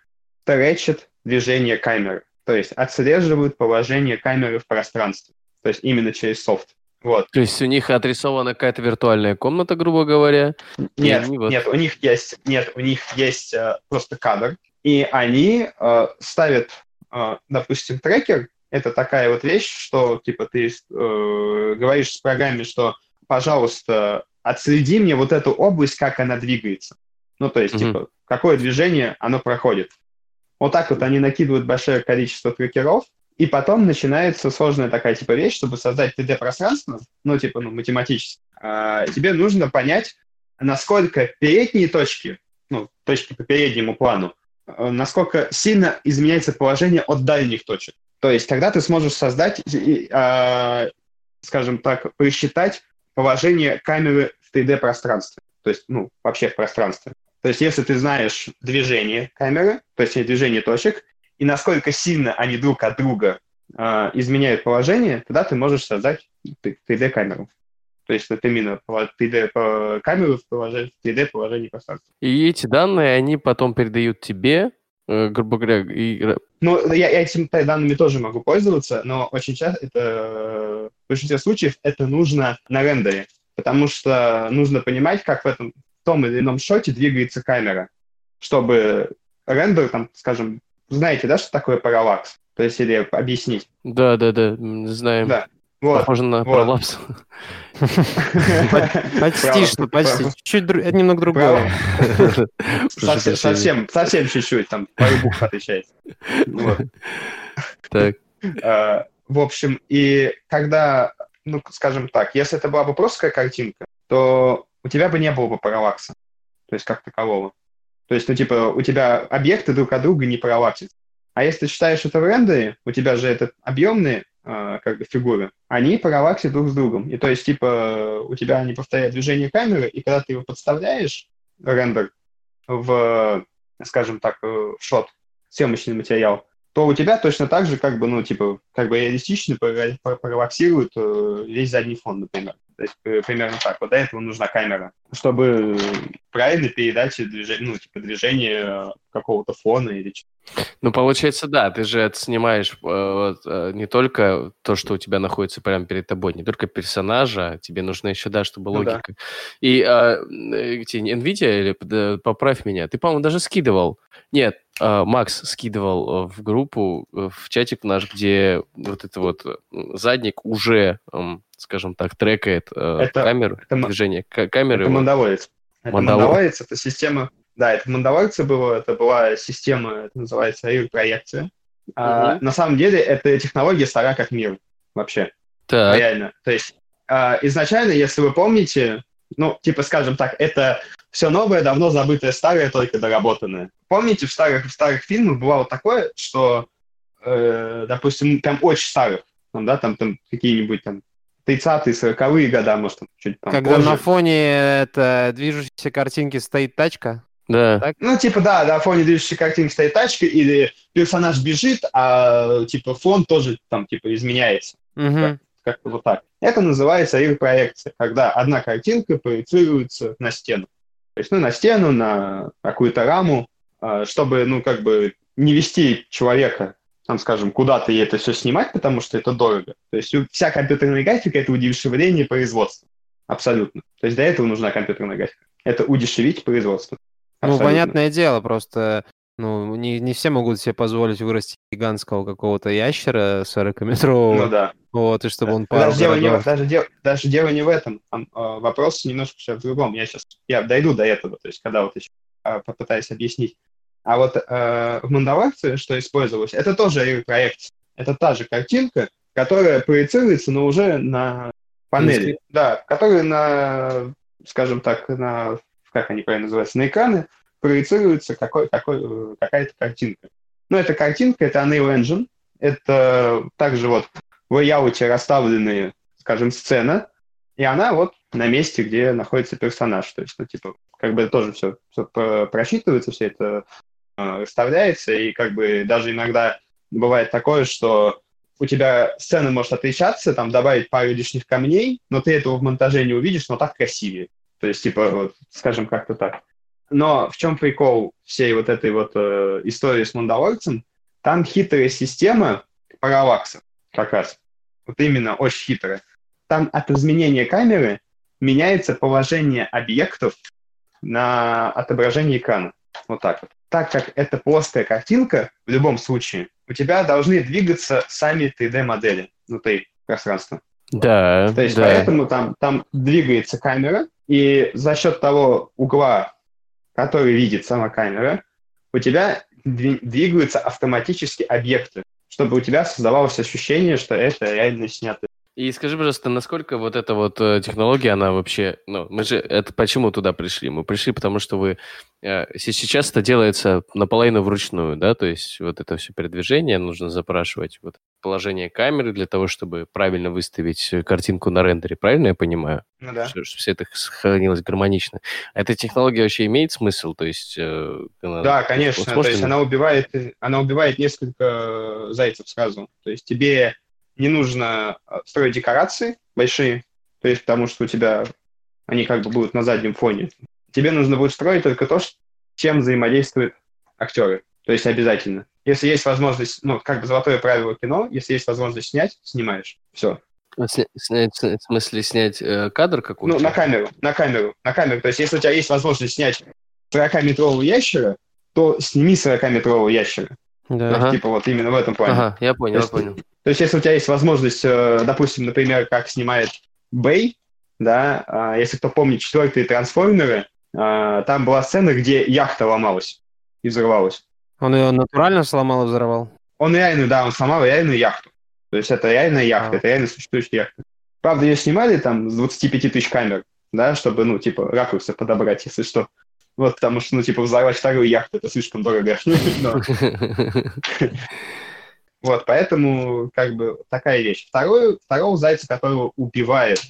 тречат движение камеры, то есть отслеживают положение камеры в пространстве, то есть именно через софт. Вот. То есть у них отрисована какая-то виртуальная комната, грубо говоря? Нет, вот... нет, у них есть, нет, у них есть э, просто кадр, и они э, ставят, э, допустим, трекер. Это такая вот вещь, что типа ты э, говоришь с программе, что, пожалуйста, отследи мне вот эту область, как она двигается. Ну, то есть, mm-hmm. типа, какое движение оно проходит. Вот так вот они накидывают большое количество трекеров, и потом начинается сложная такая типа вещь, чтобы создать 3D-пространство, ну, типа, ну, математически. А, тебе нужно понять, насколько передние точки, ну, точки по переднему плану, э, насколько сильно изменяется положение от дальних точек. То есть тогда ты сможешь создать, э, скажем так, просчитать положение камеры в 3D-пространстве. То есть, ну, вообще в пространстве. То есть если ты знаешь движение камеры, то есть движение точек, и насколько сильно они друг от друга э, изменяют положение, тогда ты можешь создать 3D-камеру. То есть это именно 3D-камеру в, положении, 3D-положении пространства. И эти данные, они потом передают тебе, э, грубо говоря, и... Ну, я, я этими данными тоже могу пользоваться, но очень часто это, в большинстве случаев это нужно на рендере, потому что нужно понимать, как в этом в том или ином шоте двигается камера, чтобы рендер, там, скажем, знаете, да, что такое параллакс? То есть, или объяснить? Да, да, да, знаем. Да. Вот, Похоже на вот. пролапс. [LAUGHS] Почти что, почти. Чуть немного другое. Совсем, совсем чуть-чуть, там, пару букв отличается. Так. А, в общем, и когда, ну, скажем так, если это была бы просто картинка, то у тебя бы не было бы параллакса, то есть как такового. То есть, ну, типа, у тебя объекты друг от друга не параллаксят. А если ты считаешь это в рендере, у тебя же это объемные э, как бы фигуры, они параллаксят друг с другом. И то есть, типа, у тебя не повторяют движение камеры, и когда ты его подставляешь, рендер, в, скажем так, э, в шот, съемочный материал, то у тебя точно так же, как бы, ну, типа, как бы реалистично параллаксирует э, весь задний фон, например. То есть э, примерно так. Вот для этого нужна камера, чтобы правильно передать движение, ну, типа движение какого-то фона или ну, получается, да, ты же это снимаешь э, э, не только то, что у тебя находится прямо перед тобой, не только персонажа, тебе нужно еще, да, чтобы ну, логика. Да. И э, NVIDIA, или да, поправь меня, ты, по-моему, даже скидывал. Нет, э, Макс скидывал в группу, в чатик наш, где вот это вот задник уже, э, скажем так, трекает э, это, камеру, это, движение камеры. Это мандавоец. Это мандавоец, это система да, это в было, это была система, это называется AIR-проекция. mm А, на самом деле, эта технология стара как мир вообще. Так. Реально. То есть а, изначально, если вы помните, ну, типа, скажем так, это все новое, давно забытое, старое, только доработанное. Помните, в старых, в старых фильмах бывало такое, что, э, допустим, прям очень старых, там, да, там, там какие-нибудь там 30-е, 40-е года, может, там, чуть там Когда позже. на фоне это движущейся картинки стоит тачка? Да. Так? Ну, типа, да, на фоне движущей картинки стоит тачка, или персонаж бежит, а, типа, фон тоже, там, типа, изменяется. Угу. Как- как-то вот так. Это называется проекция, когда одна картинка проецируется на стену. То есть, ну, на стену, на какую-то раму, а, чтобы, ну, как бы не вести человека, там, скажем, куда-то ей это все снимать, потому что это дорого. То есть вся компьютерная графика — это удешевление производства. Абсолютно. То есть для этого нужна компьютерная графика. Это удешевить производство. Ну, понятное дело, просто ну, не, не все могут себе позволить вырастить гигантского какого-то ящера 40-метрового. Ну да. Вот, и чтобы он пару даже дело, не, даже, дело, даже дело не в этом. Там, э, вопрос немножко в другом. Я сейчас я дойду до этого, то есть когда вот еще э, попытаюсь объяснить. А вот э, в Мандалакции, что использовалось, это тоже проект. Это та же картинка, которая проецируется, но уже на Панели, да, которые на, скажем так, на, как они правильно называются, на экраны проецируется какой, какой, какая-то картинка. Ну, эта картинка, это Unreal Engine, это также вот в layout расставленные, скажем, сцена, и она вот на месте, где находится персонаж. То есть, ну, типа, как бы тоже все, все просчитывается, все это э, расставляется, и как бы даже иногда бывает такое, что у тебя сцена может отличаться, там добавить пару лишних камней, но ты этого в монтаже не увидишь, но так красивее. То есть, типа, вот, скажем, как-то так. Но в чем прикол всей вот этой вот э, истории с Мандалорцем? Там хитрая система параллакса как раз. Вот именно очень хитрая. Там от изменения камеры меняется положение объектов на отображение экрана. Вот так вот. Так как это плоская картинка, в любом случае, у тебя должны двигаться сами 3D-модели внутри пространства. Да, То есть да. поэтому там, там двигается камера, и за счет того угла, который видит сама камера, у тебя дви- двигаются автоматически объекты, чтобы у тебя создавалось ощущение, что это реально снято. И скажи, пожалуйста, насколько вот эта вот э, технология, она вообще, ну, мы же, это почему туда пришли? Мы пришли, потому что вы, э, се- сейчас это делается наполовину вручную, да, то есть вот это все передвижение нужно запрашивать, вот положение камеры для того, чтобы правильно выставить э, картинку на рендере, правильно я понимаю? Ну да. Чтобы все это сохранилось гармонично. Эта технология вообще имеет смысл? То есть... она- Да, конечно. То есть она убивает, она убивает несколько зайцев сразу. То есть тебе не нужно э, строить декорации большие, то есть потому что у тебя они как бы будут на заднем фоне. Тебе нужно будет строить только то, ш- чем взаимодействуют актеры. То есть обязательно. Если есть возможность, ну, как бы золотое правило кино, если есть возможность снять, снимаешь. Все. Сня- снять, в смысле, снять э, кадр какой-то? Ну, на камеру, на камеру, на камеру. То есть если у тебя есть возможность снять 40-метрового ящера, то сними 40-метрового ящера. Да. Ага. Типа вот именно в этом плане. Ага, я понял, я То есть понял. То есть, если у тебя есть возможность, э, допустим, например, как снимает Бэй, да, а, если кто помнит четвертые трансформеры, а, там была сцена, где яхта ломалась и взрывалась. Он ее натурально сломал и взорвал? Он реально, да, он сломал реальную яхту. То есть это реальная яхта, А. это реально существующая яхта. Правда, ее снимали там с 25 тысяч камер, да, чтобы, ну, типа, ракурсы подобрать, если что. Вот, потому что, ну, типа, взорвать вторую яхту, это слишком дорого. [LAUGHS] Вот, поэтому, как бы, такая вещь. Вторую, второго зайца, которого убивает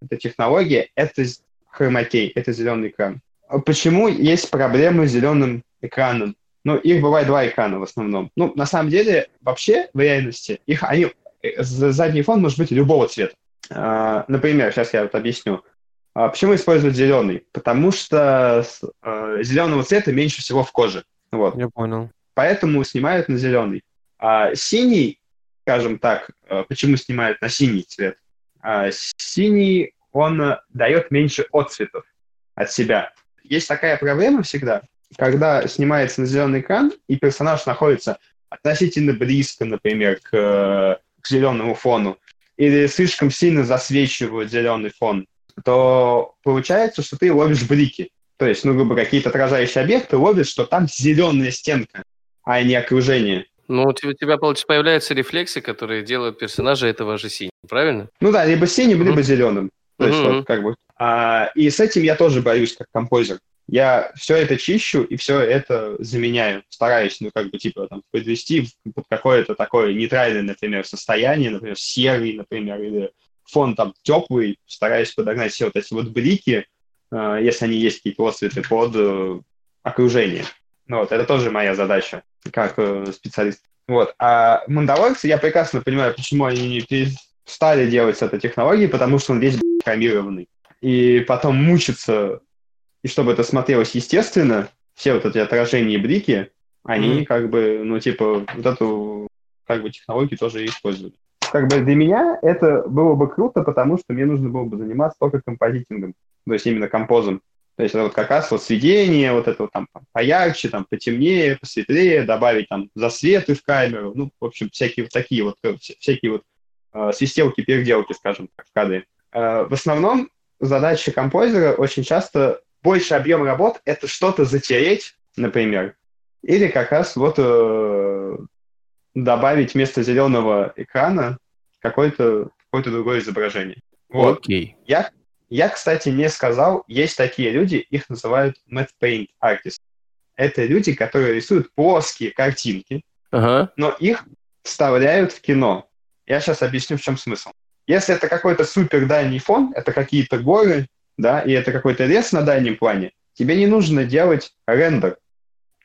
эта технология, это хромакей, это зеленый экран. А Почему есть проблемы с зеленым экраном? Ну, их бывает два экрана в основном. Ну, на самом деле, вообще, в реальности, их, они, э, задний фон может быть любого цвета. А, например, сейчас я вот объясню. А почему используют зеленый? Потому что э, зеленого цвета меньше всего в коже. Вот Я понял. поэтому снимают на зеленый. А синий, скажем так, э, почему снимают на синий цвет? А синий, он э, дает меньше отцветов от себя. Есть такая проблема всегда, когда снимается на зеленый экран, и персонаж находится относительно близко, например, к, к зеленому фону, или слишком сильно засвечивают зеленый фон, то получается, что ты ловишь блики. То есть, ну, грубо какие-то отражающие объекты ловишь, что там зеленая стенка, а не окружение. Ну, у тебя, получается, появляются рефлексы, которые делают персонажа этого же синим, правильно? Ну да, либо синим, либо Мгм. зеленым. То есть Мгм. вот как бы. А, и с этим я тоже борюсь как композер. Я все это чищу и все это заменяю. Стараюсь, ну, как бы, типа, там, подвести в- под какое-то такое нейтральное, например, состояние, например, серый, например, или фон там теплый, стараюсь подогнать все вот эти вот блики, э, если они есть какие-то отцветы под э, окружение. Ну, вот, это тоже моя задача, как э, специалист. Вот. А Мандалорцы, я прекрасно понимаю, почему они не перестали делать с этой технологией, потому что он весь хромированный. И потом мучиться, и чтобы это смотрелось естественно, все вот эти отражения и блики, они Мгм. как бы, ну, типа, вот эту как бы технологию тоже используют. Как бы для меня это было бы круто, потому что мне нужно было бы заниматься только композитингом, то есть именно композом. То есть это вот как раз вот сведение, вот это вот там поярче, там потемнее, посветлее, добавить там засветы в камеру, ну, в общем, всякие вот такие вот, э, вся- всякие вот э, свистелки, переделки, скажем так, в кадре. Э, в основном задача композера очень часто больше объем работ — это что-то затереть, например, или как раз вот э, добавить вместо зеленого экрана какое-то какое другое изображение. Вот. Окей. Я, я, кстати, не сказал, есть такие люди, их называют matte paint artists. Это люди, которые рисуют плоские картинки, Ага. но их вставляют в кино. Я сейчас объясню, в чем смысл. Если это какой-то супер дальний фон, это какие-то горы, да, и это какой-то лес на дальнем плане, тебе не нужно делать рендер.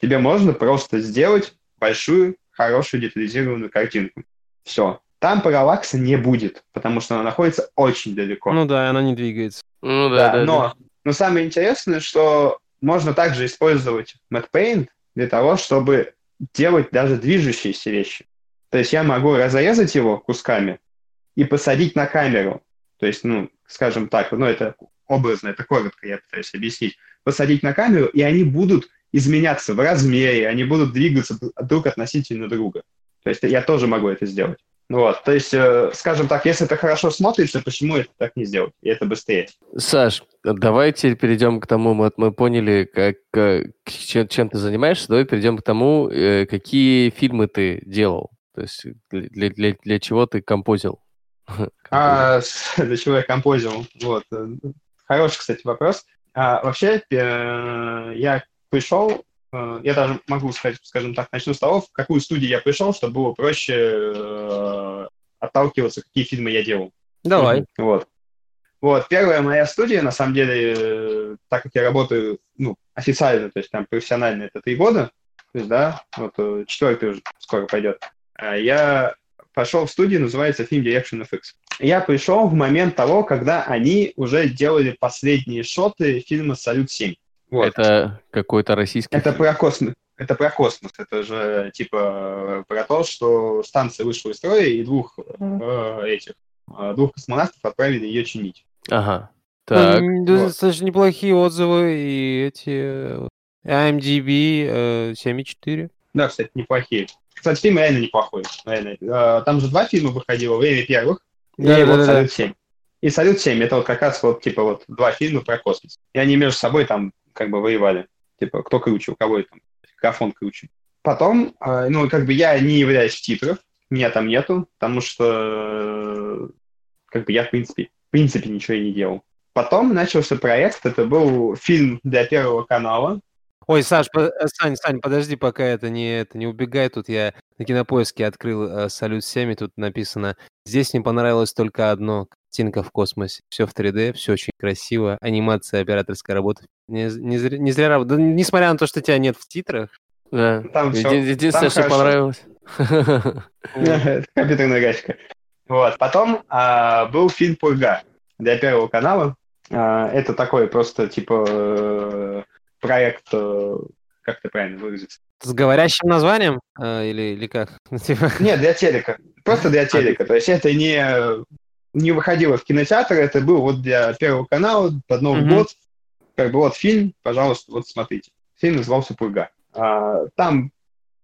Тебе можно просто сделать большую, хорошую детализированную картинку. Все. Там параллакса не будет, потому что она находится очень далеко. Ну да, она не двигается. Ну да, Да, да. но, но самое интересное, что можно также использовать Matte Paint для того, чтобы делать даже движущиеся вещи. То есть я могу разрезать его кусками и посадить на камеру. То есть, ну, скажем так, ну, это образно, это коротко я пытаюсь объяснить. Посадить на камеру, и они будут изменяться в размере, они будут двигаться друг относительно друга. То есть я тоже могу это сделать. Вот, то есть, э, скажем так, если это хорошо смотрится, почему это так не сделать? И это быстрее. Саш, давайте перейдем к тому, вот мы поняли, как, э, чем, чем ты занимаешься, давай перейдем к тому, э, какие фильмы ты делал, то есть для, для, для чего ты композил. [LAUGHS] А, [LAUGHS] для чего я композил? Вот. Хороший, кстати, вопрос. А, вообще, я пришел, э, я даже могу сказать, скажем так, начну с того, в какую студию я пришел, чтобы было проще э, отталкиваться, какие фильмы я делал. Давай. Вот. Вот, первая моя студия, на самом деле, э, так как я работаю, ну, официально, то есть там профессионально, это три года, то есть, да, вот четвертый уже скоро пойдет, А я пошел в студию, называется Film Direction FX. Я пришел в момент того, когда они уже делали последние шоты фильма «Салют-7». Вот. Это какой-то российский Это про космос. Это про космос. Это же типа про то, что станция вышла из строя и двух э, этих э, двух космонавтов отправили ее чинить. Ага. Так, М, да, вот. Достаточно неплохие отзывы и эти э, IMDb э, 7,4. Да, кстати, неплохие. Кстати, фильм реально неплохой. Реально. Э, Там же два фильма выходило. «Время первых» и Да, да, вот да, да. «Салют-7». И «Салют-7» — это вот как раз вот типа вот два фильма про космос. И они между собой там как бы воевали. Типа, кто круче, у кого там графон круче. Потом, э, ну, как бы я не являюсь в титрах, меня там нету, потому что э, как бы я, в принципе, в принципе ничего и не делал. Потом начался проект, это был фильм для Первого канала, Ой, Саш, по- э, Сань, Сань, подожди, пока это не, это не убегай. Тут я на кинопоиске открыл э, Салют 7, и тут написано «Здесь мне понравилось только одно. Картинка в космосе. Все в 3D, все очень красиво. Анимация, операторская работа. Не, не зря, не зря раб- да, несмотря на то, что тебя нет в титрах, да. Там всё- Еди- Единственное, там что хорошо. понравилось. [LAUGHS] Компьютерная графика. Вот. Потом а, был фильм «Пурга» для Первого канала. А, это такой просто, типа, э, проект, э, как это правильно выразиться? с говорящим названием э, или, или как? Ну, [LAUGHS] Нет, для телека. Просто для телека. То есть это не, не выходило в кинотеатр, это был вот для Первого канала под Новый Мгм. год. Как бы вот фильм, пожалуйста, вот смотрите. Фильм назывался «Пурга». А, там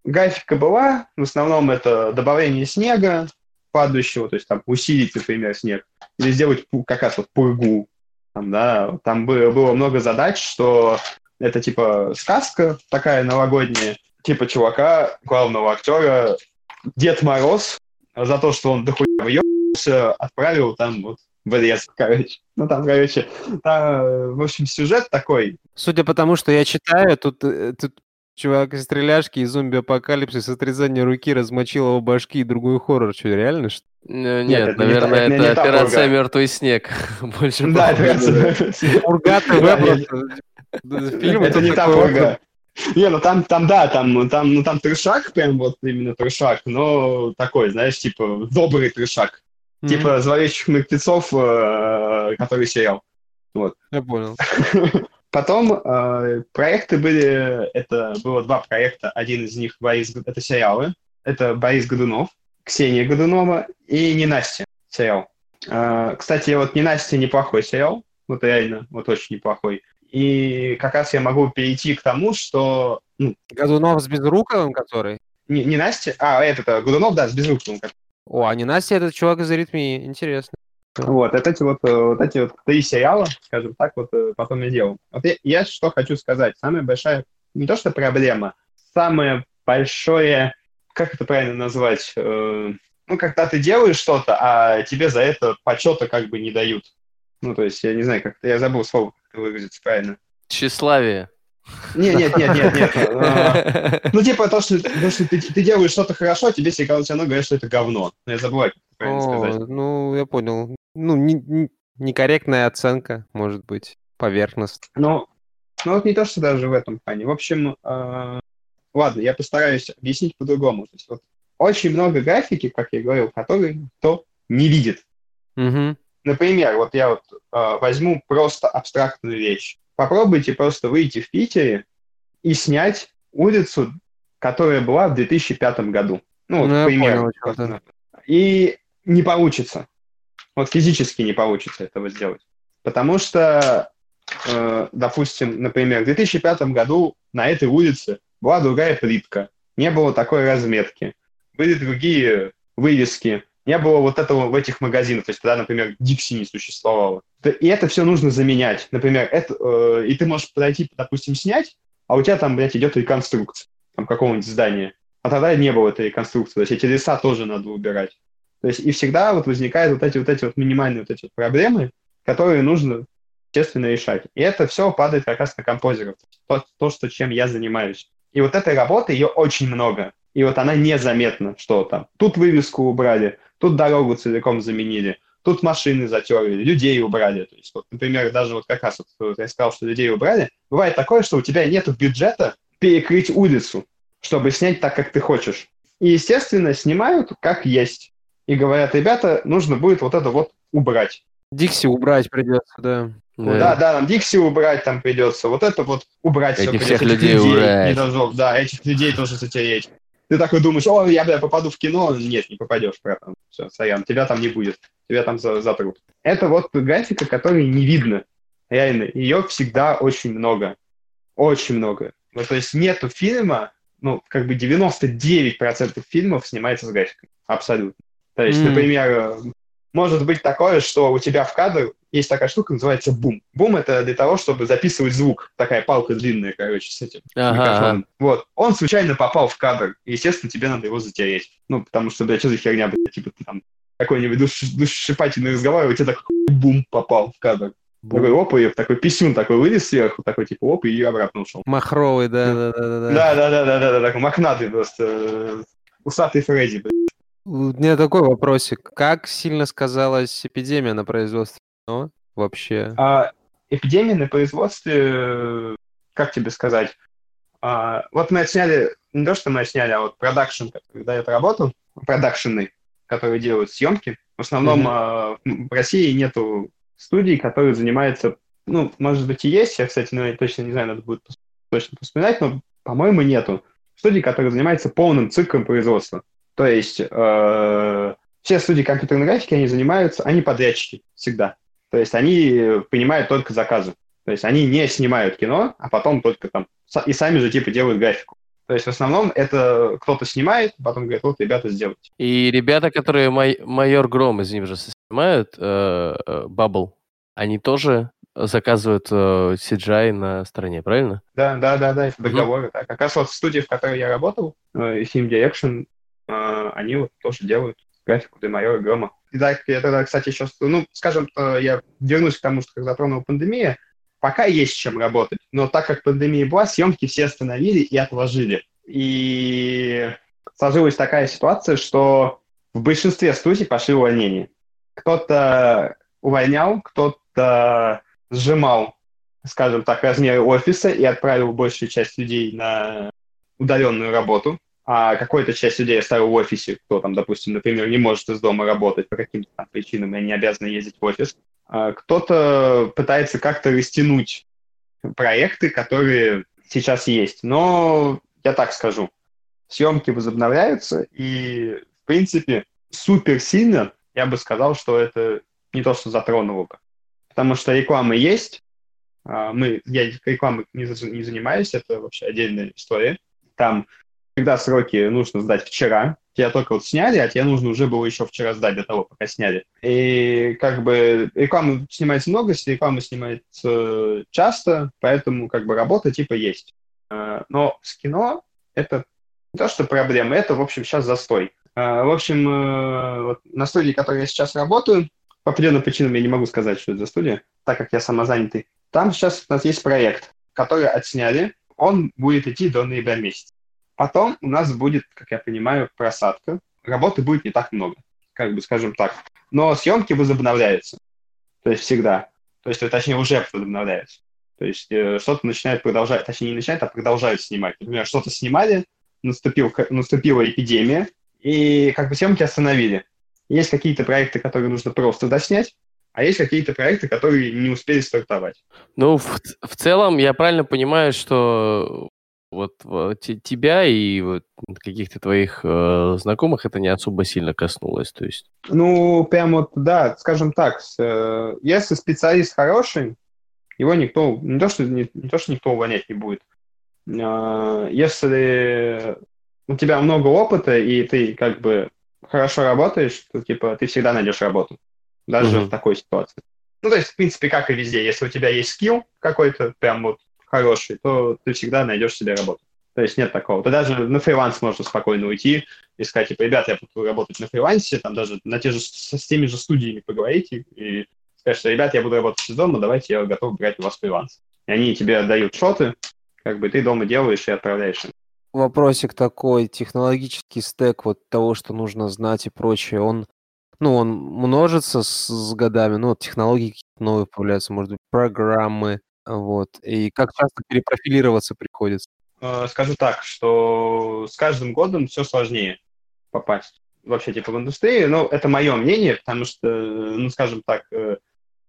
графика была, в основном это добавление снега падающего, то есть там усилить, например, снег, или сделать как раз вот пургу. Там, да, там было, было много задач, что это типа сказка такая новогодняя, типа чувака, главного актера, Дед Мороз, за то, что он дохуя въебался, отправил там вот в лес, короче. Ну, там, короче, там, в общем, сюжет такой. Судя по тому, что я читаю, тут, э, тут чувак из стреляшки и зомби-апокалипсис, отрезание руки, размочил его башки и другой хоррор. Что, реально? Что? Нет, Нет, это не наверное, та- это не это та операция. «Мертвый снег». [LAUGHS] Больше Да, это [LAUGHS] Урга ТВ. Фильм это не та пурга. Не, ну там, там, да, там, там, ну там трешак, прям вот именно трешак, но такой, знаешь, типа добрый трешак. Мгм, Типа «Зловещих мертвецов», э, который сериал. Я понял. [LAUGHS] Потом э, проекты были, это было два проекта, один из них Борис, это сериалы, это Борис Годунов, Ксения Годунова и Ненастья сериал. Э, кстати, вот Ненастья неплохой сериал, вот реально, вот очень неплохой. И как раз я могу перейти к тому, что ну, Годунов с Безруковым, который? не, не Настя, а этот э, Годунов, да, с Безруковым. как- О, а не Настя, этот чувак из аритмии. Интересно. Вот, это эти вот, э, вот эти вот три сериала, скажем так, вот э, потом я делал. Вот я, я что хочу сказать. Самая большая, не то что проблема, самое большое, как это правильно назвать, э, ну, когда ты делаешь что-то, а тебе за это почета как бы не дают. Ну, то есть, я не знаю, как я забыл слово, как это выразиться правильно. Тщеславие. Не, нет, нет, нет, нет. А, [LAUGHS] Ну, типа, то, что, то, что ты, ты делаешь что-то хорошо, тебе все все равно говорят, что это говно. Но я забываю, как правильно сказать. ну, я понял. Ну, не- не- некорректная оценка, может быть, поверхностно. Ну, ну, вот не то, что даже в этом плане. В общем, а, ладно, я постараюсь объяснить по-другому. То есть, вот, очень много графики, как я говорил, которые никто не видит. Например, вот я вот а, возьму просто абстрактную вещь. Попробуйте просто выйти в Питере и снять улицу, которая была в 2005 году. Ну, вот, Ну, к примеру. понял. И не получится. Вот физически не получится этого сделать. Потому что, э, допустим, например, в 2005 году на этой улице была другая плитка, не было такой разметки, были другие вывески, не было вот этого в этих магазинах. То есть тогда, например, Дикси не существовало. И это все нужно заменять. Например, это, э, и ты можешь подойти, допустим, снять, а у тебя там, блядь, идет реконструкция там, какого-нибудь здания. А тогда не было этой реконструкции. То есть эти леса тоже надо убирать. То есть и всегда вот возникают вот эти вот эти вот минимальные вот эти вот проблемы, которые нужно, естественно, решать. И это все падает как раз на композеров. То, то, что чем я занимаюсь. И вот этой работы, ее очень много. И вот она незаметна, что там. Тут вывеску убрали, тут дорогу целиком заменили, тут машины затерли, людей убрали. То есть, вот, например, даже вот как раз вот, я сказал, что людей убрали. Бывает такое, что у тебя нет бюджета перекрыть улицу, чтобы снять так, как ты хочешь. И, естественно, снимают как есть. И говорят, ребята, нужно будет вот это вот убрать. Дикси убрать придется, да. Да, да, нам Дикси убрать там придется. Вот это вот убрать Этих придется. всех людей убрать. не должно- да, этих людей тоже затереть. Ты такой думаешь, о, я, бля, попаду в кино. Нет, не попадешь, братан. Все, сорян, тебя там не будет. Тебя там за- затрут. Это вот графика, которой не видно. Реально, ее всегда очень много. Очень много. Ну, то есть нету фильма, ну, как бы 99% фильмов снимается с графикой. Абсолютно. То есть, Мгм. например, может быть такое, что у тебя в кадр есть такая штука, называется бум. Бум — это для того, чтобы записывать звук. Такая палка длинная, короче, с этим Ага, микрофоном. Вот. Он случайно попал в кадр. И, естественно, тебе надо его затереть. Ну, потому что, блядь, что за херня, блядь, типа ты там какой-нибудь душ, душесчипательный разговор, и у тебя такой бум попал в кадр. Такой оп, и такой писюн такой вылез сверху, такой типа оп, и обратно ушел. Махровый, да, да, да, да. Да, да, да, да, да, да, такой мохнатый просто. Усатый Фредди, блядь. У меня такой вопросик. Как сильно сказалась эпидемия на производстве кино вообще? А эпидемия на производстве, как тебе сказать? А, вот мы отсняли, не то, что мы отсняли, а вот продакшн, когда я работал, продакшены, которые делают съемки. В основном Мгм. а, в России нету студий, которые занимаются, ну, может быть, и есть, я, кстати, ну, я точно не знаю, надо будет точно вспоминать, но, по-моему, нету студий, которые занимаются полным циклом производства. То есть э, все студии компьютерной графики, они занимаются, они подрядчики всегда. То есть они принимают только заказы. То есть они не снимают кино, а потом только там и сами же типа делают графику. То есть в основном это кто-то снимает, потом говорит, вот, ребята, сделайте. И ребята, которые май- майор Гром из них же снимают, э, э, Bubble, они тоже заказывают э, CGI на стороне, правильно? Да, да, да, да, это договоры. Да. Как раз вот студии, в которой я работал, э, Film Direction, э, они вот тоже делают графику для майора Грома. И да, я тогда, кстати, еще, ну, скажем, э, я вернусь к тому, что как затронула пандемия, пока есть чем работать, но так как пандемия была, съемки все остановили и отложили. И сложилась такая ситуация, что в большинстве студий пошли увольнения. Кто-то увольнял, кто-то сжимал скажем так, размеры офиса и отправил большую часть людей на удаленную работу, а какую-то часть людей оставил в офисе, кто там, допустим, например, не может из дома работать по каким-то там причинам, и они обязаны ездить в офис. А кто-то пытается как-то растянуть проекты, которые сейчас есть. Но я так скажу, съемки возобновляются, и, в принципе, супер сильно я бы сказал, что это не то, что затронуло бы. Потому что реклама есть, а, мы, я рекламой не, не занимаюсь, это вообще отдельная история. Там всегда сроки нужно сдать вчера. Тебя только вот сняли, а тебе нужно уже было еще вчера сдать до того, пока сняли. И как бы рекламы снимается много, с рекламы снимается часто, поэтому как бы работа типа есть. А, Но с кино это не то, что проблема, это, в общем, сейчас застой. А, В общем, э, вот на студии, в которой я сейчас работаю, по определенным причинам я не могу сказать, что это за студия, так как я самозанятый. Там сейчас у нас есть проект, который отсняли. Он будет идти до ноября месяца. Потом у нас будет, как я понимаю, просадка. Работы будет не так много, как бы скажем так. Но съемки возобновляются. То есть всегда. То есть, э, точнее, уже возобновляются. То есть э, что-то начинает продолжать, точнее, не начинает, а продолжают снимать. Например, что-то снимали, наступил, наступила эпидемия, и как бы съемки остановили. Есть какие-то проекты, которые нужно просто доснять, а есть какие-то проекты, которые не успели стартовать. Ну, в, в целом, я правильно понимаю, что вот э, те- тебя и вот каких-то твоих э, знакомых это не особо сильно коснулось. То есть, Ну, прям вот, да, скажем так, с, э, если специалист хороший, его никто, не то, что, не, не то, что никто увольнять не будет. А, Если у тебя много опыта, и ты как бы хорошо работаешь, то, типа, ты всегда найдешь работу. Даже Мгм. в такой ситуации. Ну, то есть, в принципе, как и везде, если у тебя есть скилл какой-то, прям вот хороший, то ты всегда найдешь себе работу. То есть нет такого. Ты даже на фриланс можно спокойно уйти и сказать, типа, ребята, я буду работать на фрилансе, там даже на те же, с, с теми же студиями поговорить и, и сказать, что, ребята, я буду работать из дома, давайте я готов брать у вас фриланс. И они тебе дают шоты, как бы ты дома делаешь и отправляешь им. Вопросик такой, технологический стек вот того, что нужно знать и прочее, он, ну, он множится с, с годами, ну, вот технологии новые появляются, может быть, программы, вот, и как часто перепрофилироваться приходится? Э, Скажу так, что с каждым годом все сложнее попасть вообще типа в индустрию. Ну, это мое мнение, потому что, э, ну, скажем так, э,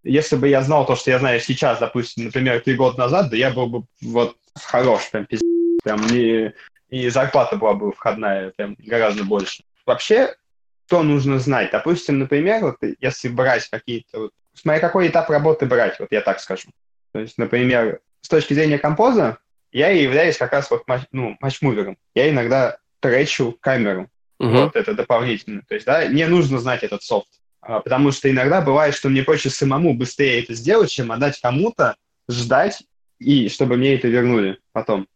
если бы я знал то, что я знаю сейчас, допустим, например, три года назад, да я был бы вот хорош, прям пиздец, прям не... и зарплата была бы входная прям гораздо больше. Вообще, что нужно знать? Допустим, например, вот если брать какие-то... Вот, смотря какой этап работы брать, вот я так скажу. То есть, например, с точки зрения композа, я и являюсь как раз вот матч, ну, матчмувером. Я иногда тречу камеру. Мгм. Вот это дополнительно. То есть, да, не нужно знать этот софт. А, потому что иногда бывает, что мне проще самому быстрее это сделать, чем отдать кому-то, ждать, и чтобы мне это вернули потом.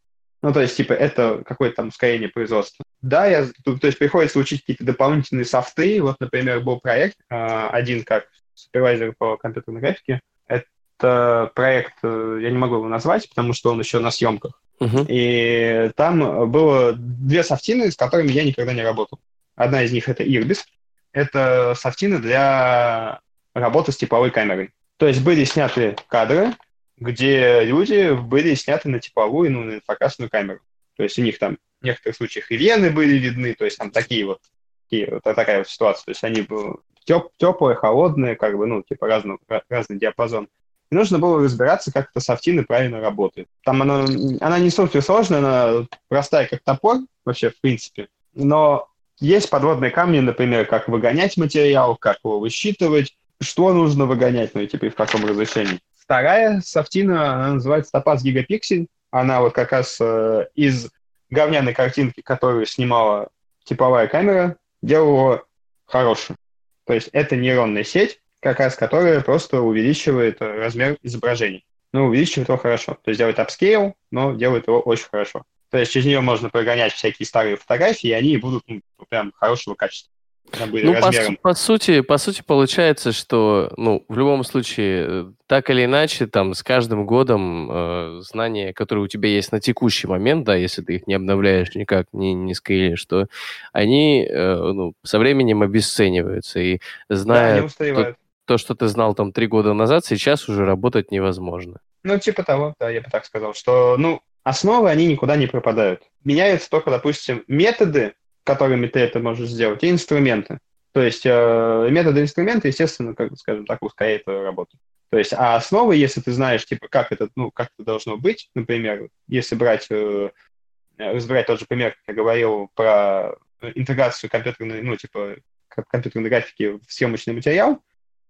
Ну, то есть, типа, это какое-то там ускорение производства. Да, я, то, то есть приходится учить какие-то дополнительные софты. Вот, например, был проект, а, один как супервайзер по компьютерной графике. Это проект, э, я не могу его назвать, потому что он еще на съемках. Мгм. И там было две софтины, с которыми я никогда не работал. Одна из них это Irbis. Это софтины для работы с типовой камерой. То есть были сняты кадры, где люди были сняты на типовую, ну, на инфракрасную камеру. То есть у них там в некоторых случаях и вены были видны, то есть там такие вот, такие, вот такая вот ситуация. То есть они были теп, теплые, холодные, как бы, ну, типа разного, разный диапазон. Нужно было разбираться, как эта софтина правильно работает. Там она, она не супер сложная, она простая, как топор, вообще, в принципе. Но есть подводные камни, например, как выгонять материал, как его высчитывать, что нужно выгонять, ну и и в каком разрешении. Вторая софтина, она называется Topaz Gigapixel. Она вот как раз э, из говняной картинки, которую снимала типовая камера, делала хорошую. То есть это нейронная сеть, как раз которая просто увеличивает э, размер изображений. Ну, увеличивает его хорошо. То есть делает upscale, но делает его очень хорошо. То есть через нее можно прогонять всякие старые фотографии, и они будут ну, прям хорошего качества. Ну, по, размером. по сути, по сути, получается, что, ну, в любом случае, э, так или иначе, там, с каждым годом э, знания, которые у тебя есть на текущий момент, да, если ты их не обновляешь никак, не, не scale ишь, что они, э, ну, со временем обесцениваются. И Да, зная они устаревают. То, что ты знал там три года назад, сейчас уже работать невозможно. Ну, типа того, да, я бы так сказал, что, ну, основы, они никуда не пропадают. Меняются только, допустим, методы, которыми ты это можешь сделать, и инструменты. То есть э, методы инструменты, естественно, как скажем так, ускоряют твою работу. То есть, а основы, если ты знаешь, типа, как это, ну, как это должно быть, например, если брать, э, разбирать тот же пример, как я говорил, про интеграцию компьютерной, ну, типа, компьютерной графики в съемочный материал,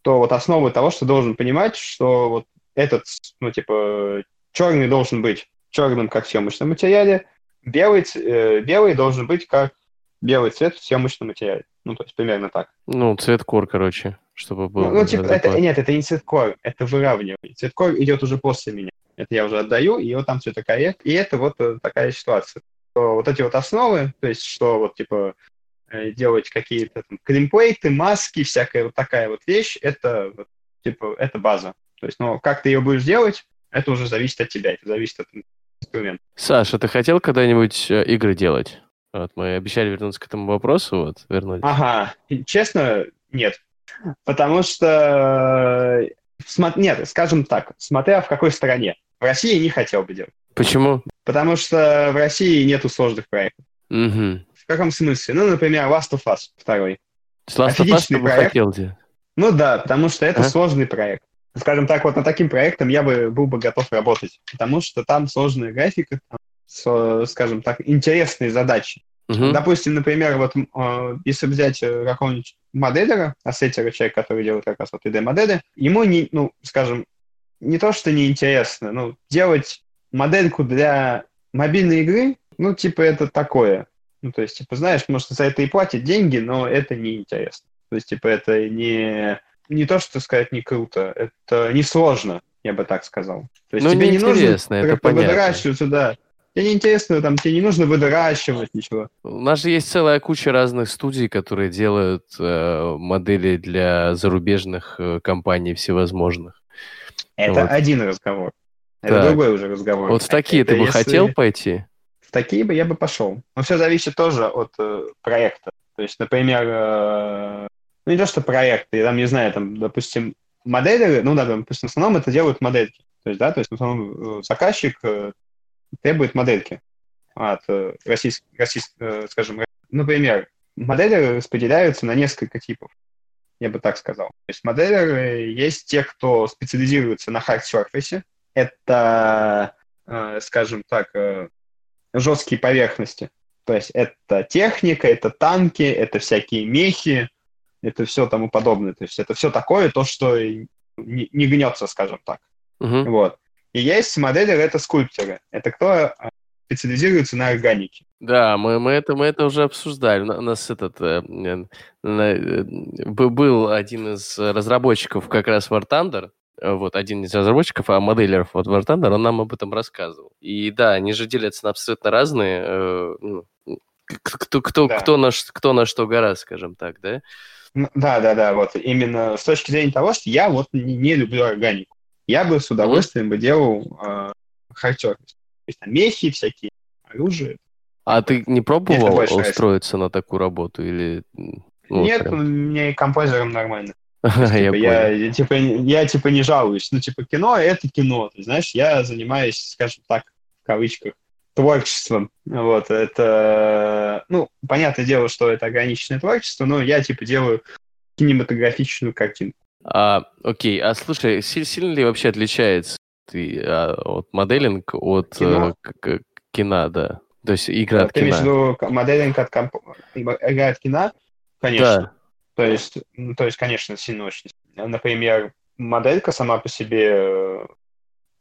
то вот основы того, что должен понимать, что вот этот, ну, типа, черный должен быть черным, как в съемочном материале, белый, э, белый должен быть как белый цвет в съемочном материале. Ну, то есть примерно так. Ну, цвет кор, короче, чтобы было. Ну, ну, типа, это, нет, это не цветкор, это выравнивание. Цветкор идет уже после меня. Это я уже отдаю, и вот там цветокоррект. И это вот э, такая ситуация. Вот эти вот основы, то есть что вот, типа, делать какие-то там климплейты, маски, всякая вот такая вот вещь, это типа, это база. То есть, ну, как ты ее будешь делать, это уже зависит от тебя, это зависит от инструмента. Саша, ты хотел когда-нибудь э, игры делать? Вот мы обещали вернуться к этому вопросу, вот вернулись. Ага, честно, нет. Потому что, э, нет, скажем так, смотря в какой стране. В России не хотел бы делать. Почему? Потому что в России нету сложных проектов. Угу. В каком смысле? Ну, например, Last of Us второй. С Last of Us проект. хотел? Ну да, потому что это А? сложный проект. Скажем так, вот над таким проектом я бы был бы готов работать, потому что там сложная графика, там, скажем так, интересные задачи. Мгм. Допустим, например, вот э, если взять э, какого-нибудь моделера, ассетера, человек, который делает как раз вот 3D-модели, ему, не, ну, скажем, не то, что неинтересно, ну, делать модельку для мобильной игры, ну, типа, это такое. Ну, то есть, типа, знаешь, может, за это и платят деньги, но это неинтересно. То есть, типа, это не, не то, что сказать не круто, это не сложно, я бы так сказал. То есть, Ну, тебе не нужно это выдрачиваться, да. Тебе неинтересно, там, тебе не нужно выдращивать ничего. У нас же есть целая куча разных студий, которые делают э, модели для зарубежных э, компаний всевозможных. Это Вот. один разговор. Это Так. другой уже разговор. Вот в такие Это ты бы если- хотел пойти? Такие бы я бы пошел. Но все зависит тоже от э, проекта. То есть, например, э, ну не то, что проекты, я там не знаю, там, допустим, модели, ну да, допустим, в основном это делают модельки. То есть, да, то есть, в основном э, заказчик э, требует модельки от э, российских, российских, э, скажем, например, модели распределяются на несколько типов. Я бы так сказал. То есть моделеры есть те, кто специализируется на hard surface. Это, э, скажем так, э, жесткие поверхности. То есть это техника, это танки, это всякие мехи, это все тому подобное. То есть это все такое, то, что не, не гнется, скажем так. Мгм. Вот. И есть моделеры, это скульпторы. Это кто э, специализируется на органике. Да, мы, мы, это, мы это уже обсуждали. У на- у нас этот э, э, был один из разработчиков как раз War Thunder, вот один из разработчиков, а моделеров вот War Thunder, он нам об этом рассказывал. И да, они же делятся на абсолютно разные. э, ну, кто, кто, Да. кто, на, кто на что гора, скажем так, да? Да, да, да, вот именно с точки зрения того, что я вот не, не люблю органику. Я бы с удовольствием бы делал э, hard surface. То есть там мехи всякие, оружие. А ты не пробовал нравится. устроиться на такую работу или... ну, Нет, прям- мне и композером нормально. [LAUGHS] я Типа, понял. я, я, типа, я типа не жалуюсь. Ну, типа, кино — это кино. Ты знаешь, я занимаюсь, скажем так, в кавычках, творчеством. Вот, это... Ну, понятное дело, что это ограниченное творчество, но я, типа, делаю кинематографичную картинку. А, окей, а слушай, си- сильно ли вообще отличается ты, а, от моделинг от Кино? э, к- к- кино, да? То есть игра от Ты имеешь в кино. виду к- моделинг от, комп... игра от кино? Конечно. Да. То есть, то есть, конечно, сильно очень. Например, моделька сама по себе э,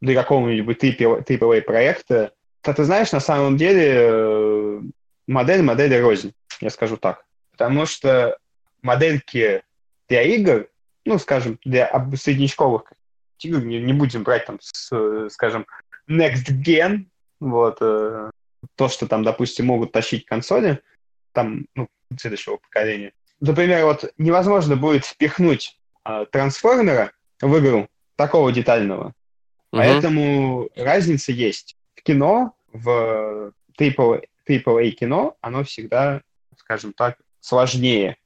для какого-нибудь AAA проекта, то ты знаешь, на самом деле э, модель модели рознь, я скажу так. Потому что модельки для игр, ну, скажем, для среднечковых игр, не, не будем брать там, с, скажем, Next Gen, вот, э, то, что там, допустим, могут тащить консоли, там, ну, следующего поколения. Например, вот невозможно будет впихнуть а, трансформера в игру такого детального. Мгм. Поэтому разница есть. В кино, в AAA, AAA кино, оно всегда, скажем так, сложнее.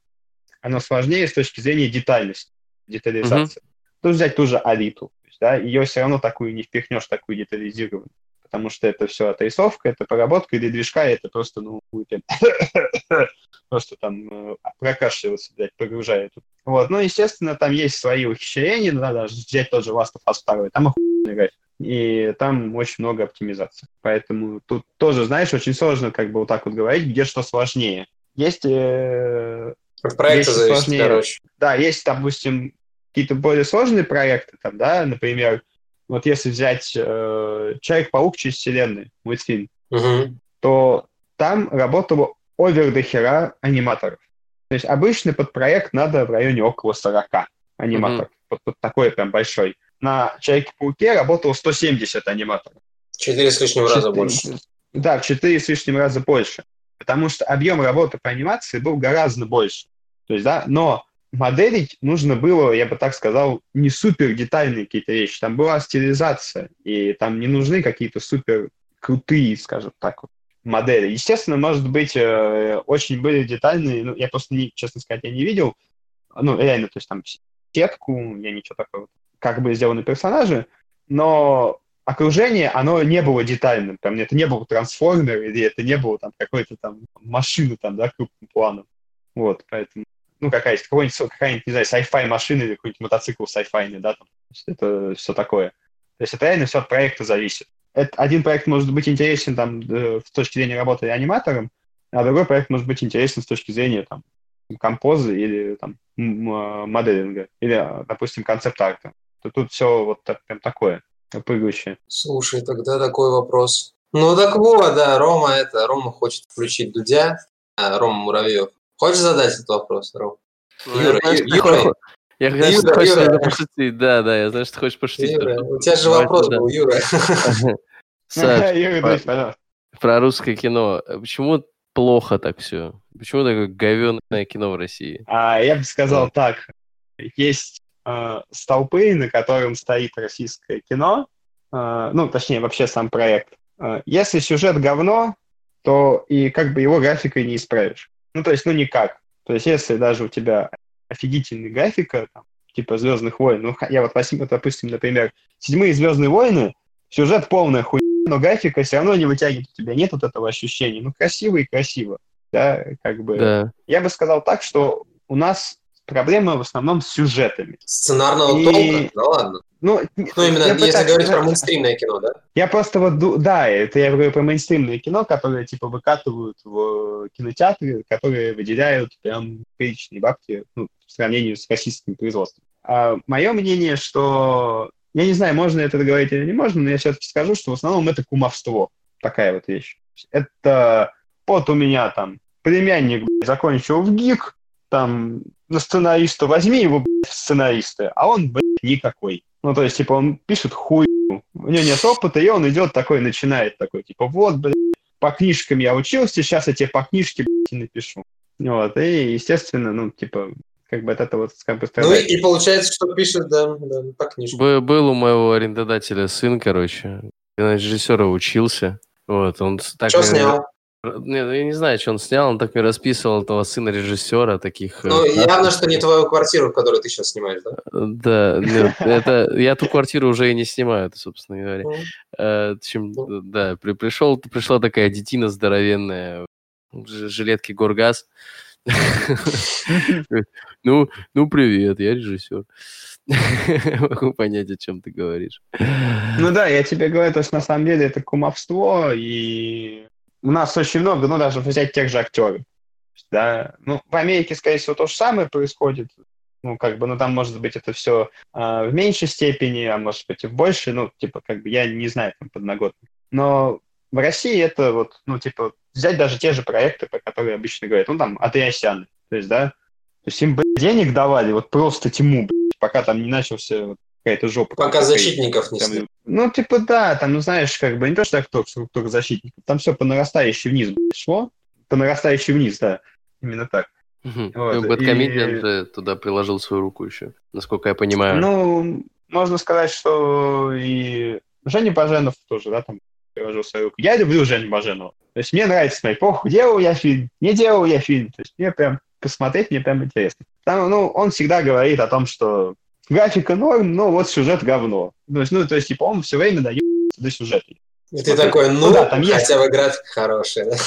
Оно сложнее с точки зрения детальности, детализации. Тут взять ту же Алиту. Да, ее все равно такую не впихнешь, такую детализированную. Потому что это все отрисовка, это проработка, и для движка это просто, ну, будет [LAUGHS] просто там э, прокашливаться, блядь, прогружает. Вот, ну, естественно, там есть свои ухищрения, надо взять тот же Last of Us 2, там охуенный график, и там очень много оптимизации. Поэтому тут тоже, знаешь, очень сложно как бы вот так вот говорить, где что сложнее. Есть, э, От проекта зависит, сложнее. короче. да, есть, допустим, какие-то более сложные проекты, там, да, например, вот если взять э, Человек-паук через вселенной, мультфильм, Мгм. то там работало овер до хера аниматоров. То есть обычный под проект надо в районе около 40 аниматоров. Вот, вот такой прям большой. На Человеке-пауке работало 170 аниматоров. Четыре с лишним раза Четыре- больше. Да, в 4 с лишним раза больше. потому что объем работы по анимации был гораздо больше. То есть, да, но моделить нужно было, я бы так сказал, не супер детальные какие-то вещи. Там была стилизация, и там не нужны какие-то супер крутые, скажем так, вот, модели. Естественно, может быть, э, очень были детальные, ну, я просто, не, честно сказать, я не видел, ну, реально, то есть там сетку, я ничего такого, как бы сделаны персонажи, но окружение, оно не было детальным, там, это не был трансформер, или это не было там какой-то там машины там, да, крупным планом. Вот, поэтому, ну, какая-нибудь, какой-нибудь, какая-нибудь, не знаю, sci-fi машина или какой-нибудь мотоцикл sci-fi, да, там, это все такое. То есть это реально все от проекта зависит. Это, один проект может быть интересен там э, с точки зрения работы аниматором, а другой проект может быть интересен с точки зрения там композы или там а, моделинга, или, а, допустим, концепт-арта. Тут все вот так, прям такое, прыгающее. Слушай, тогда такой вопрос. Ну так вот, да, Рома это, Рома хочет включить Дудя, а, Рома Муравьев. Хочешь задать этот вопрос, Рома? Ну, Юра, я, Юра, я знаю, что хочешь Юра. пошутить. Да, да, я знаю, что ты хочешь пошутить. Юра, у тебя же вопрос да. был, Юра. [LAUGHS] Саш, [LAUGHS] Юра, про русское кино. Почему плохо так все? Почему такое говенное кино в России? А, я бы сказал так. Есть э, столпы, на котором стоит российское кино, э, ну, точнее, вообще сам проект. Э, если сюжет говно, то и как бы его графикой не исправишь. Ну, то есть, ну, никак. То есть, если даже у тебя офигительная графика, там, типа «Звездных войн», ну, я вот возьму, допустим, например, «Седьмые Звездные войны», сюжет полная хуйня, но графика все равно не вытягивает, у тебя нет вот этого ощущения. Ну, красиво и красиво. Да, как бы. Да. Я бы сказал так, что у нас проблема в основном с сюжетами. Сценарного и... толка? Да ладно. Ну, ну именно если пытаюсь, говорить про мейнстримное кино, да? Я просто вот, да, это я говорю про мейнстримное кино, которое, типа, выкатывают в кинотеатры, которые выделяют прям приличные бабки ну, в сравнении с российским производством. А мое мнение, что я не знаю, можно это говорить или не можно, но я все-таки скажу, что в основном это кумовство. Такая вот вещь. Это вот у меня там племянник закончил в ГИК, там на сценариста возьми его блядь, в сценаристы, а он, блядь, никакой. Ну, то есть, типа, он пишет хуй, у него нет опыта, и он идет такой, начинает такой, типа, вот, блядь, по книжкам я учился, сейчас я тебе по книжке, блядь, напишу. Вот, и, естественно, ну, типа, как бы от этого вот как бы Ну и, и получается, что пишет, да, да по книжке. Был, был у моего арендодателя сын, короче, режиссера учился. Вот, он так... Что снял? Не, ну, я не знаю, что он снял, он так мне расписывал этого сына режиссера, таких... Ну, э, явно, что не твою квартиру, в которую ты сейчас снимаешь, да? Да, нет, это... Я ту квартиру уже и не снимаю, это, собственно говоря. Э, ну. да, при, пришел, пришла такая детина здоровенная, в жилетке Горгаз, [LAUGHS] ну, ну, привет, я режиссер. [LAUGHS] Могу понять, о чем ты говоришь. Ну да, я тебе говорю, то есть на самом деле это кумовство, и у нас очень много, ну даже взять тех же актеров. Да, ну, в Америке, скорее всего, то же самое происходит. Ну, как бы, ну, там, может быть, это все э, а, в меньшей степени, а может быть, и в большей, ну, типа, как бы, я не знаю, там, подноготных. Но в России это вот, ну, типа, взять даже те же проекты, про которые обычно говорят, ну, там, Атриасяны, то есть, да, то есть им, блядь, денег давали, вот просто тьму, блядь, пока там не начался вот, какая-то жопа. Пока защитников не там, Ну, типа, да, там, ну, знаешь, как бы, не то, что так только, только защитников, там все по нарастающей вниз, шло, по нарастающей вниз, да, именно так. Угу. Вот. Бэткомедиан и... туда приложил свою руку еще, насколько я понимаю. Ну, можно сказать, что и Женя Баженов тоже, да, там приложил свою руку. Я люблю Женю Баженова. То есть мне нравится смотреть, похуй, делал я фильм, не делал я фильм. То есть мне прям посмотреть, мне прям интересно. Там, ну, он всегда говорит о том, что графика норм, но вот сюжет говно. То есть, ну, то есть, типа, он все время дает до сюжета. И ты такой, ну, ну да, там хотя бы график хороший, да?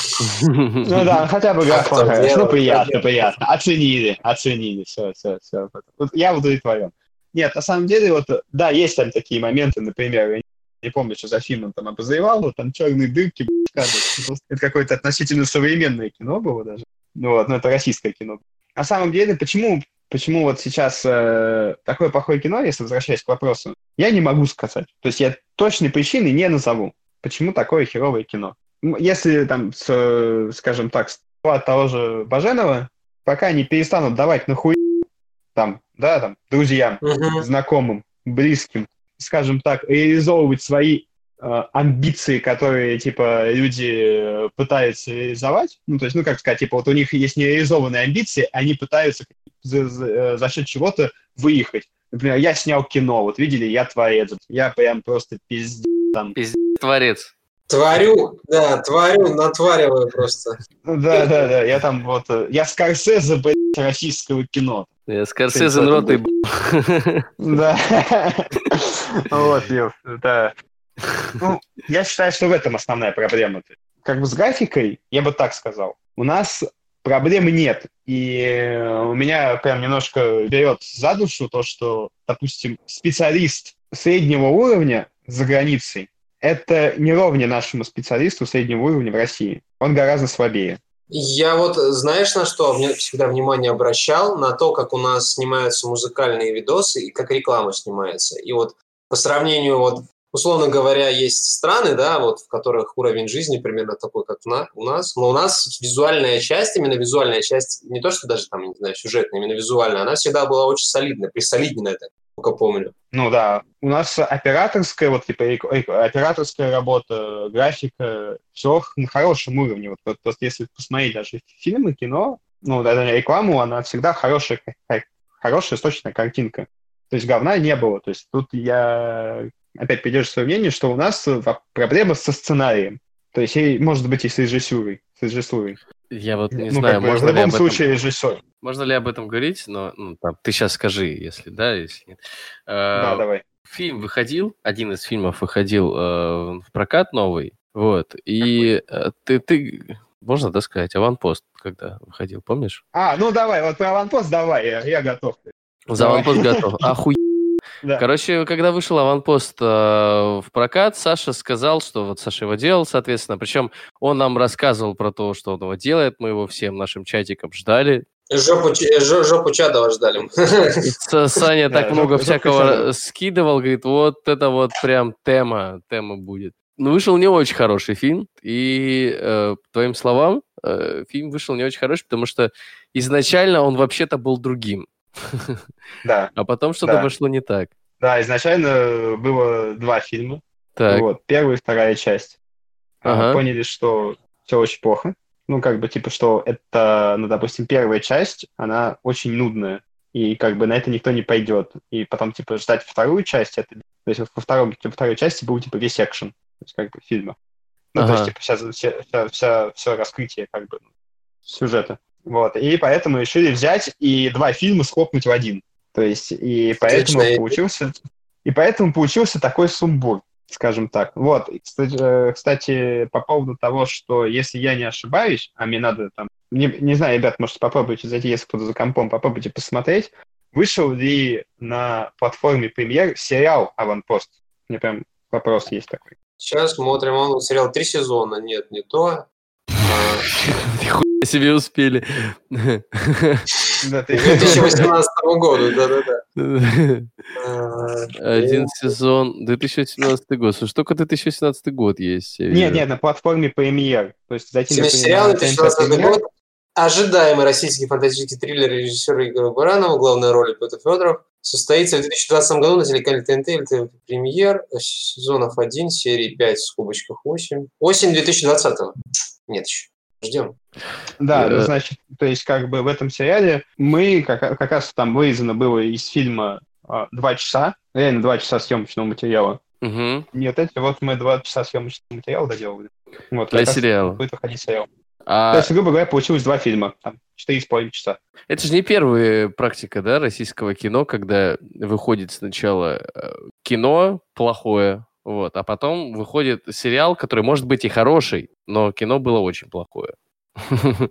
Ну да, хотя бы график хороший. Ну, приятно, приятно. Оценили, оценили, все, все, все. Вот я удовлетворен. Нет, на самом деле, вот, да, есть там такие моменты, например, не помню, что за фильм он там обозревал, но там черные дырки, это какое-то относительно современное кино было даже. Ну вот, но это российское кино. На самом деле, почему, почему вот сейчас э, такое плохое кино, если возвращаясь к вопросу, я не могу сказать. То есть я точной причины не назову, почему такое херовое кино. Если там, с, скажем так, от того же Баженова, пока они перестанут давать нахуй там, да, там, друзьям, uh-huh. знакомым, близким, скажем так, реализовывать свои э, амбиции, которые, типа, люди э, пытаются реализовать. Ну, то есть, ну, как сказать, типа, вот у них есть нереализованные амбиции, они пытаются за, за, э, за счет чего-то выехать. Например, я снял кино, вот видели, я творец. Я прям просто пиздец там. Творец. Творю, да, творю, натвариваю просто. Да, да, да, я там вот, э, я Скорсезе, блядь, российского кино. Я Скорсезе ротой Да. [LAUGHS] Вот, да. Ну, я считаю, что в этом основная проблема. Как бы с графикой, я бы так сказал, у нас проблем нет. И у меня прям немножко берет за душу то, что, допустим, специалист среднего уровня за границей, это не ровня нашему специалисту среднего уровня в России. Он гораздо слабее. Я вот, знаешь, на что мне всегда внимание обращал? На то, как у нас снимаются музыкальные видосы и как реклама снимается. И вот по сравнению, вот, условно говоря, есть страны, да, вот, в которых уровень жизни примерно такой, как на, у нас. Но у нас визуальная часть, именно визуальная часть, не то, что даже там, не знаю, сюжетная, именно визуальная, она всегда была очень солидная, присолидненная, так, только помню. Ну да, у нас операторская, вот типа операторская работа, графика, все на хорошем уровне. Вот, вот если посмотреть даже фильмы, кино, ну, даже рекламу, она всегда хорошая, хорошая, сочная картинка. То есть говна не было. То есть тут я опять придерживаюсь своего мнения, что у нас э, проблема со сценарием. То есть, и, может быть, и с режиссурой. С режиссурой. Я вот не ну, знаю, как бы, можно в ли любом об этом... случае режиссер. Можно ли об этом говорить, но ну, там, ты сейчас скажи, если да, если нет. Э, Да, давай. Фильм выходил, один из фильмов выходил э, в прокат новый, вот, и э, ты, ты, можно, да, сказать, аванпост, когда выходил, помнишь? А, ну давай, вот про аванпост давай, я, я готов. За аванпост готов. Охуенно. Да. Короче, когда вышел аванпост э, в прокат, Саша сказал, что вот Саша его делал, соответственно. Причем он нам рассказывал про то, что он его делает. Мы его всем нашим чатикам ждали. Жопу, Ч- жо- жопу Чадова ждали. Саня так много всякого скидывал, говорит, вот это вот прям тема, тема будет. Ну, вышел не очень хороший фильм, и, э, по твоим словам, э, фильм вышел не очень хороший, потому что изначально он вообще-то был другим, Да, а потом что-то Да. пошло не так. да, изначально было два фильма. Так, Вот, первая и вторая часть. А, Ага. Поняли, что все очень плохо. Ну, как бы, типа, что это, ну, допустим, первая часть, она очень нудная. И как бы на это никто не пойдет. И потом, типа, ждать вторую часть, это... То есть во, втором, во второй части был, типа, весь экшен. То есть, как бы, фильма. Ну, то Ага. есть, типа, вся, вся, вся, вся, все раскрытие, как бы, сюжета. Вот. И поэтому решили взять и два фильма схлопнуть в один. То есть, и поэтому Отличная получился... И поэтому получился такой сумбур скажем так. Вот, кстати, э, кстати, по поводу того, что если я не ошибаюсь, а мне надо там, не, не знаю, ребят, может, попробуйте зайти, если кто-то за компом, попробуйте посмотреть, вышел ли на платформе премьер сериал «Аванпост»? У меня прям вопрос есть такой. Сейчас смотрим, он сериал три сезона. Нет, не то. Нихуя себе успели. Да, ты- [LAUGHS] 2018 году, да-да-да. [LAUGHS] Один сезон, 2017 год. Слушай, только 2017 год есть. Нет, нет, на платформе премьер. То есть зайти на Сериал на 2016 премьер. год. Ожидаемый российский фантастический триллер режиссера Игоря Баранова, главной роли Петр Федоров, состоится в 2020 году на телеканале ТНТ или ТНТ Премьер, сезонов 1, серии 5, в скобочках 8. Осень 2020 Нет еще. Ждем. Да, ну, Э. значит, то есть как бы в этом сериале мы, как, как раз там вырезано было из фильма а, два часа, реально два часа съемочного материала. Мгм. Нет, эти вот мы два часа съемочного материала доделали. Вот, Для сериала. Будет выходить сериал. То А есть, грубо говоря, получилось два фильма, там, четыре с половиной часа. это же не первая практика, да, российского кино, когда выходит сначала э, кино плохое, вот, а потом выходит сериал, который может быть и хороший, но кино было очень плохое. [LAUGHS]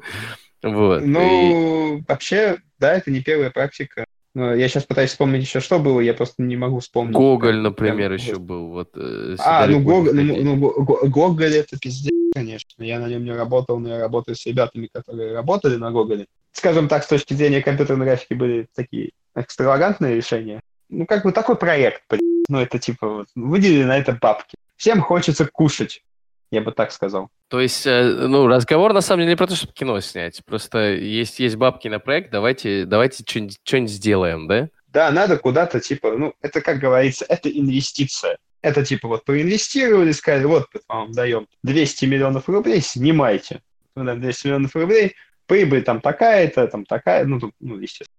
Вот. и- Ну, вообще, да, это не первая практика. Но я сейчас пытаюсь вспомнить еще, что было, я просто не могу вспомнить. Гоголь, например, прям- еще был. Вот, э, А, ну, Гоголь, ну, ну, Го- Го- Гоголь это пиздец, конечно. Я на нем не работал, но я работаю с ребятами, которые работали на Гоголе. Скажем так, с точки зрения компьютерной графики были такие экстравагантные решения. Ну, как бы такой проект, блядь. Ну, это типа, вот, выделили на это бабки. Всем хочется кушать, я бы так сказал. То есть, э, ну, разговор на самом деле не про то, чтобы кино снять. Просто есть, есть бабки на проект, давайте, давайте что-нибудь сделаем, да? Да, надо куда-то, типа, ну, это, как говорится, это инвестиция. Это типа вот проинвестировали, сказали, вот вам даем 200 миллионов рублей, снимайте. Мы даем 200 миллионов рублей, прибыль там такая-то, там такая, ну, тут, ну, естественно.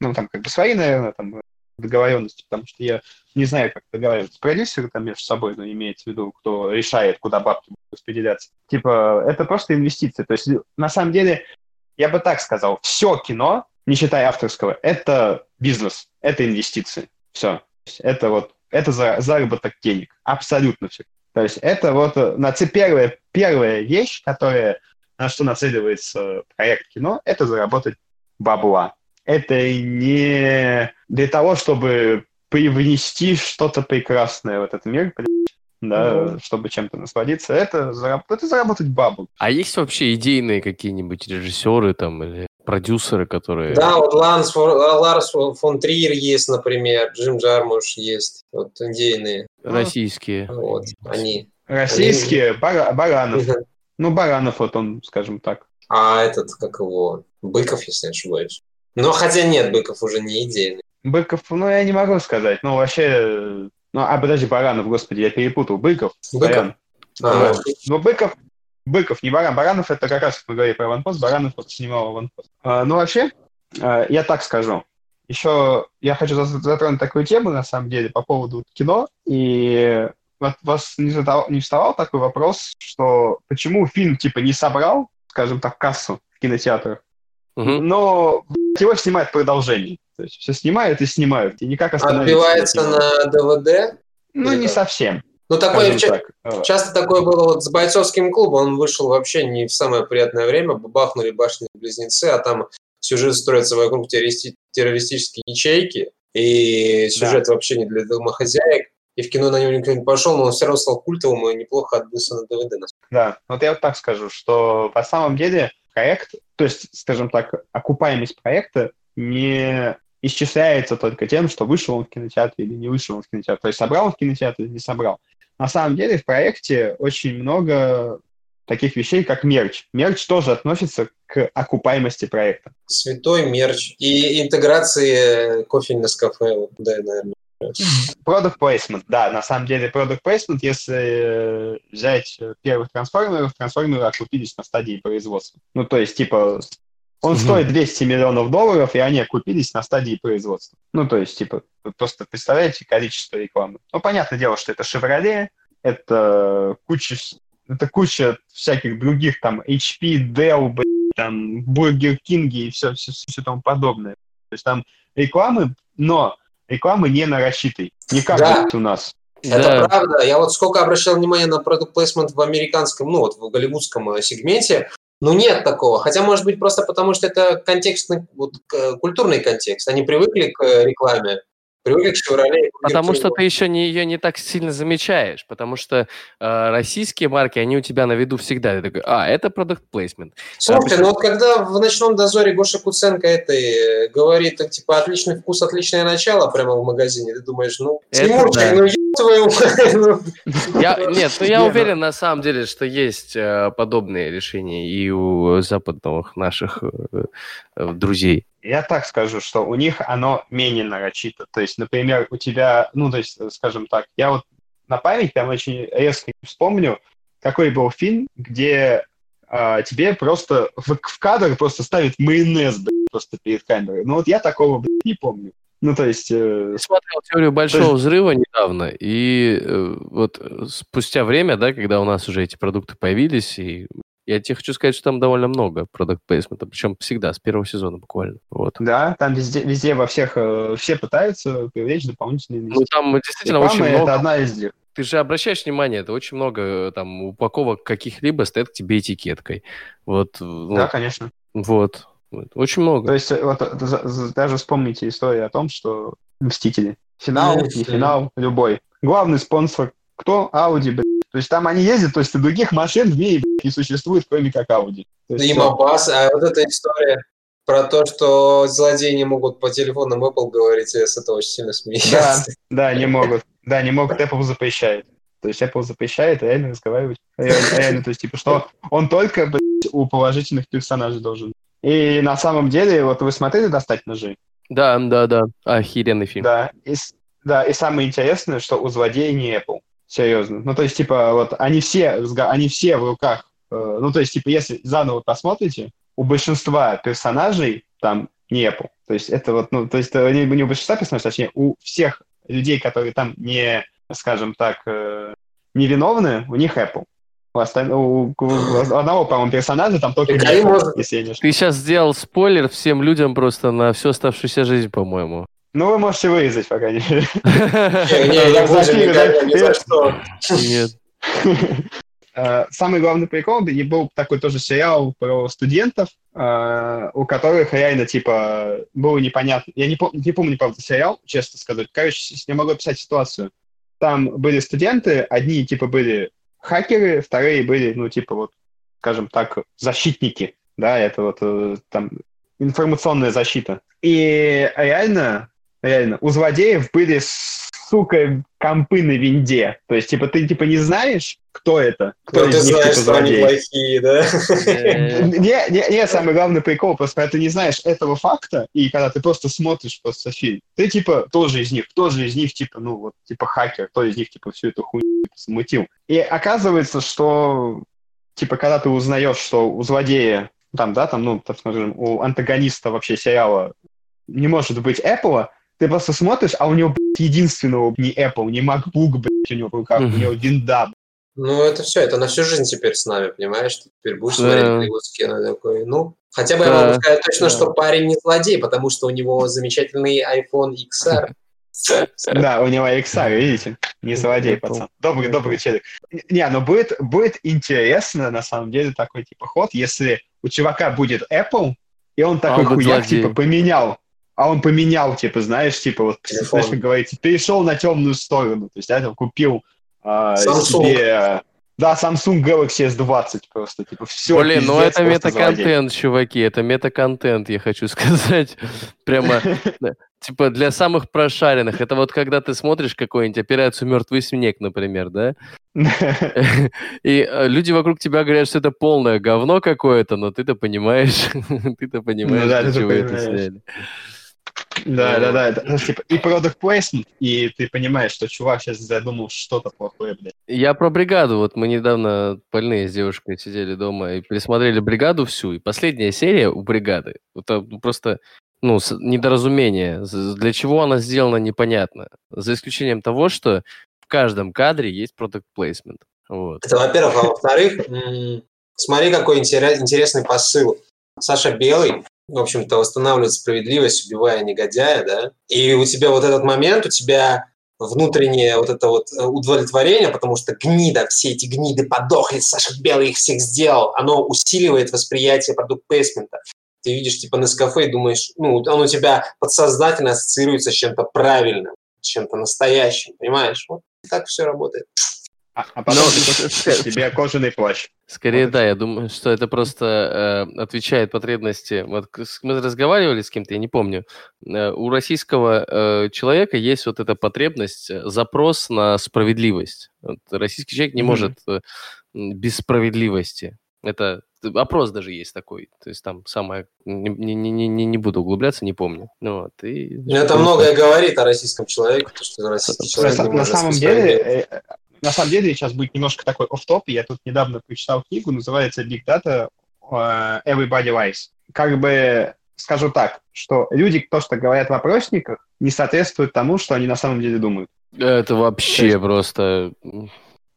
Ну, там как бы свои, наверное, там договоренности, потому что я не знаю, как договариваются продюсеры там между собой, но имеется в виду, кто решает, куда бабки будут распределяться. Типа, это просто инвестиции. То есть, на самом деле, я бы так сказал, все кино, не считая авторского, это бизнес, это инвестиции. Все. Это вот, это за, заработок денег. Абсолютно все. То есть это вот э, на первая, первая вещь, которая, на что нацеливается проект кино, это заработать бабла. Это не для того, чтобы привнести что-то прекрасное в этот мир, да, mm чтобы чем-то насладиться, это, зараб... это заработать бабу. А есть вообще идейные какие-нибудь режиссеры там или продюсеры, которые... Да, вот Ланс, Ларс фон Триер есть, например, Джим Джармуш есть, вот идейные. Российские. Вот, они. Российские, они... Бар... Баранов. Ну, Баранов, вот он, скажем так. А этот, как его, Быков, если не ошибаюсь. Но хотя нет, Быков уже не идейный. Быков, ну, я не могу сказать. Ну, вообще... Ну, а подожди, Баранов, господи, я перепутал. Быков. Быков. А, ну, Быков, Быков, не Баран. Баранов это как раз мы говорили про Аванпост. Баранов вот снимал Аванпост. А, ну, вообще, а, я так скажу. Еще я хочу затронуть такую тему, на самом деле, по поводу кино. И вот вас не, задал, не вставал такой вопрос, что почему фильм типа не собрал, скажем так, кассу в кинотеатрах, угу. но его снимают продолжение. То есть все снимают и снимают, и никак остановиться. Отбивается на ДВД? Ну, Или не как? совсем. Ну, такое, ча- так. часто такое было вот с бойцовским клубом, он вышел вообще не в самое приятное время, бахнули башни-близнецы, а там сюжет строится вокруг террористи- террористической ячейки, и сюжет да. вообще не для домохозяек, и в кино на него никто не пошел, но он все равно стал культовым и неплохо отбился на ДВД. Да, вот я вот так скажу, что по самом деле проект, то есть, скажем так, окупаемость проекта не исчисляется только тем, что вышел он в кинотеатре или не вышел он в кинотеатр. То есть собрал он в кинотеатре или не собрал. На самом деле в проекте очень много таких вещей, как мерч. Мерч тоже относится к окупаемости проекта. Святой мерч. И интеграции кофе на кафе, да, наверное. Product placement, да, на самом деле product placement, если взять первых трансформеров, трансформеры окупились на стадии производства. Ну, то есть, типа, он угу. стоит 200 миллионов долларов, и они окупились на стадии производства. Ну, то есть, типа, вы просто представляете количество рекламы. Ну, понятное дело, что это Chevrolet, это куча, это куча всяких других, там, HP, Dell, там, Burger King и все, все, все тому подобное. То есть там рекламы, но рекламы не нарасчитой. Не как да. у нас. Это да. правда. Я вот сколько обращал внимание на продукт плейсмент в американском, ну вот в голливудском э, сегменте, ну, нет такого. Хотя, может быть, просто потому, что это контекстный, вот, культурный контекст. Они привыкли к э, рекламе, привыкли к Chevrolet. Потому что ты еще не, ее не так сильно замечаешь, потому что э, российские марки, они у тебя на виду всегда. Ты такой, а, это продукт плейсмент. Слушай, а, ну вот когда в «Ночном дозоре» Гоша Куценко этой говорит, так, типа, отличный вкус, отличное начало прямо в магазине, ты думаешь, ну, Тимурчик, да. ну, твою [LAUGHS] ну. я, Нет, ну я уверен на самом деле, что есть э, подобные решения и у западных наших э, э, друзей. Я так скажу, что у них оно менее нарочито. То есть, например, у тебя, ну, то есть, скажем так, я вот на память прям очень резко вспомню, какой был фильм, где а, тебе просто в, в кадр просто ставит майонез, блядь, просто перед камерой. Ну вот я такого, блядь, не помню. Ну, то есть... Э... Я смотрел «Теорию большого есть... взрыва» недавно, и э, вот спустя время, да, когда у нас уже эти продукты появились, и я тебе хочу сказать, что там довольно много продукт плейсмента, причем всегда, с первого сезона буквально. Вот. Да, там везде, везде во всех, э, все пытаются привлечь дополнительные инвестиции. Ну, там действительно Реклама очень много. это одна из них. Ты же обращаешь внимание, это очень много э, там упаковок каких-либо стоят к тебе этикеткой. Вот. Да, конечно. Вот. вот. Очень много. То есть э, вот даже вспомните историю о том, что Мстители. Финал, не финал, любой. Главный спонсор кто? Audi, блядь то есть там они ездят, то есть и других машин в мире не существует, кроме как Audi. И Мопас, а вот эта история про то, что злодеи не могут по телефонам Apple говорить, я с этого очень сильно смеюсь. Да, да, не могут. Да, не могут, Apple запрещает. То есть Apple запрещает реально разговаривать. Реально, реально то есть, типа, что он только, блядь, у положительных персонажей должен. И на самом деле, вот вы смотрели «Достать ножи»? Да, да, да. Охеренный фильм. Да, и, да, и самое интересное, что у злодея не Apple. Серьезно. Ну, то есть, типа, вот они все, они все в руках. э, ну, то есть, типа, если заново посмотрите, у большинства персонажей там не Apple. То есть, это вот, ну, то есть, э, не, не у большинства персонажей, точнее, у всех людей, которые там не, скажем так, э, невиновны, у них Apple. У, осталь- у- у одного, по-моему, персонажа там только Apple, может- если я не ошибаюсь. Ты сейчас сделал спойлер всем людям просто на всю оставшуюся жизнь, по-моему. Ну, вы можете вырезать, пока не... [LAUGHS] Да? Нет. [LAUGHS] Э, Самый главный прикол, и был такой тоже сериал про студентов, э, у которых реально, типа, было непонятно. Я не, пом- не помню, правда, сериал, честно сказать. Короче, не могу описать ситуацию. Там были студенты, одни, типа, были хакеры, вторые были, ну, типа, вот, скажем так, защитники, да, это вот э, там информационная защита. И реально, реально, у злодеев были, сука, компы на винде. То есть, типа, ты, типа, не знаешь, кто это, кто Ну, ты из них, знаешь, типа, что они плохие, да? Э, Не, не, не, самый главный прикол, просто когда ты не знаешь этого факта, и когда ты просто смотришь просто фильм, ты, типа, тоже из них, тоже из них, типа, ну, вот, типа, хакер, кто из них, типа, всю эту хуйню типа, замутил. И оказывается, что, типа, когда ты узнаешь, что у злодея, там, да, там, ну, так скажем, у антагониста вообще сериала не может быть Apple, ты просто смотришь, а у него, блядь, единственного не Apple, не MacBook, блядь, у него в руках, у него винда, Ну, это все, это на всю жизнь теперь с нами, понимаешь? Ты теперь будешь смотреть голливудские кино такой, ну, хотя бы я могу сказать точно, что парень не злодей, потому что у него замечательный iPhone XR. [LAUGHS] Да, у него XR, видите? Не злодей, пацан. Добрый, добрый человек. Не, ну будет, будет интересно, на самом деле, такой типа ход, если у чувака будет Apple, и он такой хуяк, злодей. типа, поменял. А он поменял, типа, знаешь, типа, вот, Телефон. знаешь, как говорится, перешел на темную сторону. То есть, я там купил а, Samsung. себе... Да, Samsung Galaxy S20 просто, типа, все, Блин, ну это метаконтент, чуваки, это метаконтент, я хочу [LAUGHS] сказать. Прямо, [LAUGHS] да, типа, для самых прошаренных. Это вот когда ты смотришь какую-нибудь операцию «Мертвый снег», например, да? [LAUGHS] И э, люди вокруг тебя говорят, что это полное говно какое-то, но ты-то понимаешь, ты-то понимаешь, Ну да, для чего это сняли. Да, да, да. это, ну, типа, и product placement, и ты понимаешь, что чувак сейчас задумал что-то плохое, блядь. Я про бригаду. Вот мы недавно больные с девушкой сидели дома и пересмотрели бригаду всю. И последняя серия у бригады. Это просто ну, недоразумение. Для чего она сделана, непонятно. За исключением того, что в каждом кадре есть product placement. Вот. Это, во-первых. А во-вторых, смотри, какой интерес- интересный посыл. Саша Белый, в общем-то, восстанавливает справедливость, убивая негодяя, да? И у тебя вот этот момент, у тебя внутреннее вот это вот э, удовлетворение, потому что гнида, все эти гниды подохли, Саша Белый их всех сделал, оно усиливает восприятие продукт плейсмента. Ты видишь типа на скафе и думаешь, ну, он у тебя подсознательно ассоциируется с чем-то правильным, чем-то настоящим, понимаешь? Вот так все работает. А, а потом Ну, себе кожаный плащ. Скорее, Вот да, я думаю, что это просто э, отвечает потребности. Вот мы разговаривали с кем-то, я не помню. Э, у российского э, человека есть вот эта потребность, запрос на справедливость. Вот российский человек не может э, без справедливости. Это опрос даже есть такой. То есть там самое... Не, не, не, не- не буду углубляться, не помню. Ну, вот, и, Ну, это многое говорит о российском человеке, то, что российский На, человек на может самом деле, на самом деле сейчас будет немножко такой офф-топ. Я тут недавно прочитал книгу, называется Big Data э, Everybody Lies. Как бы скажу так, что люди, то, что говорят в опросниках, не соответствуют тому, что они на самом деле думают. Это вообще То просто...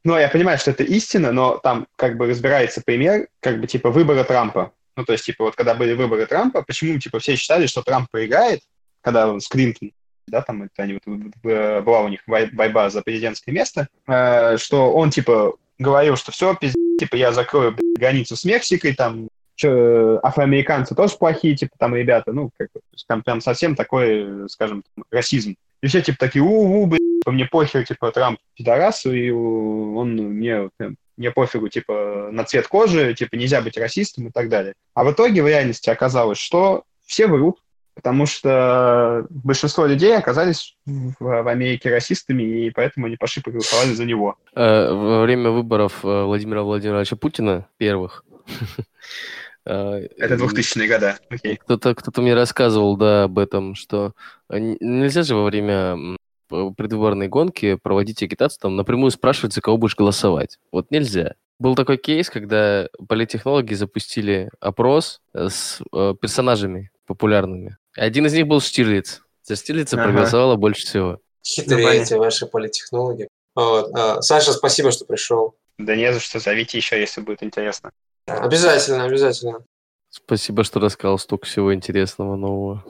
Ну, я понимаю, что это истина, но там как бы разбирается пример, как бы типа выбора Трампа. Ну, то есть, типа, вот когда были выборы Трампа, почему, типа, все считали, что Трамп проиграет, когда он с Клинтон, да, там это они, вот, э, была у них борьба за президентское место, э, что он, типа, говорил, что все, пиздец, типа, я закрою границу с Мексикой, там, чё, афроамериканцы тоже плохие, типа, там, ребята, ну, как там прям совсем такой, э, скажем, расизм. И все, типа, такие, у-у, блядь, типа, мне похер, типа, Трамп пидорас, и он мне, прям, мне пофигу, типа, на цвет кожи, типа, нельзя быть расистом и так далее. А в итоге в реальности оказалось, что все врут, потому что большинство людей оказались в, в Америке расистами, и поэтому они пошли проголосовали за него. Э, Во время выборов э, Владимира Владимировича Путина, первых, [LAUGHS] э, Это 2000-е годы. Кто-то кто мне рассказывал, да, об этом, что нельзя же во время м, п- предвыборные гонки проводить агитацию, там напрямую спрашивать, за кого будешь голосовать. Вот нельзя. Был такой кейс, когда политтехнологи запустили опрос с персонажами популярными. Один из них был Штирлиц. За Штирлица Ага. проголосовало больше всего. Хитрые понятно. эти ваши политтехнологи. Вот. а, Саша, спасибо, что пришел. Да не за что, зовите еще, если будет интересно. Обязательно, обязательно. Спасибо, что рассказал столько всего интересного нового.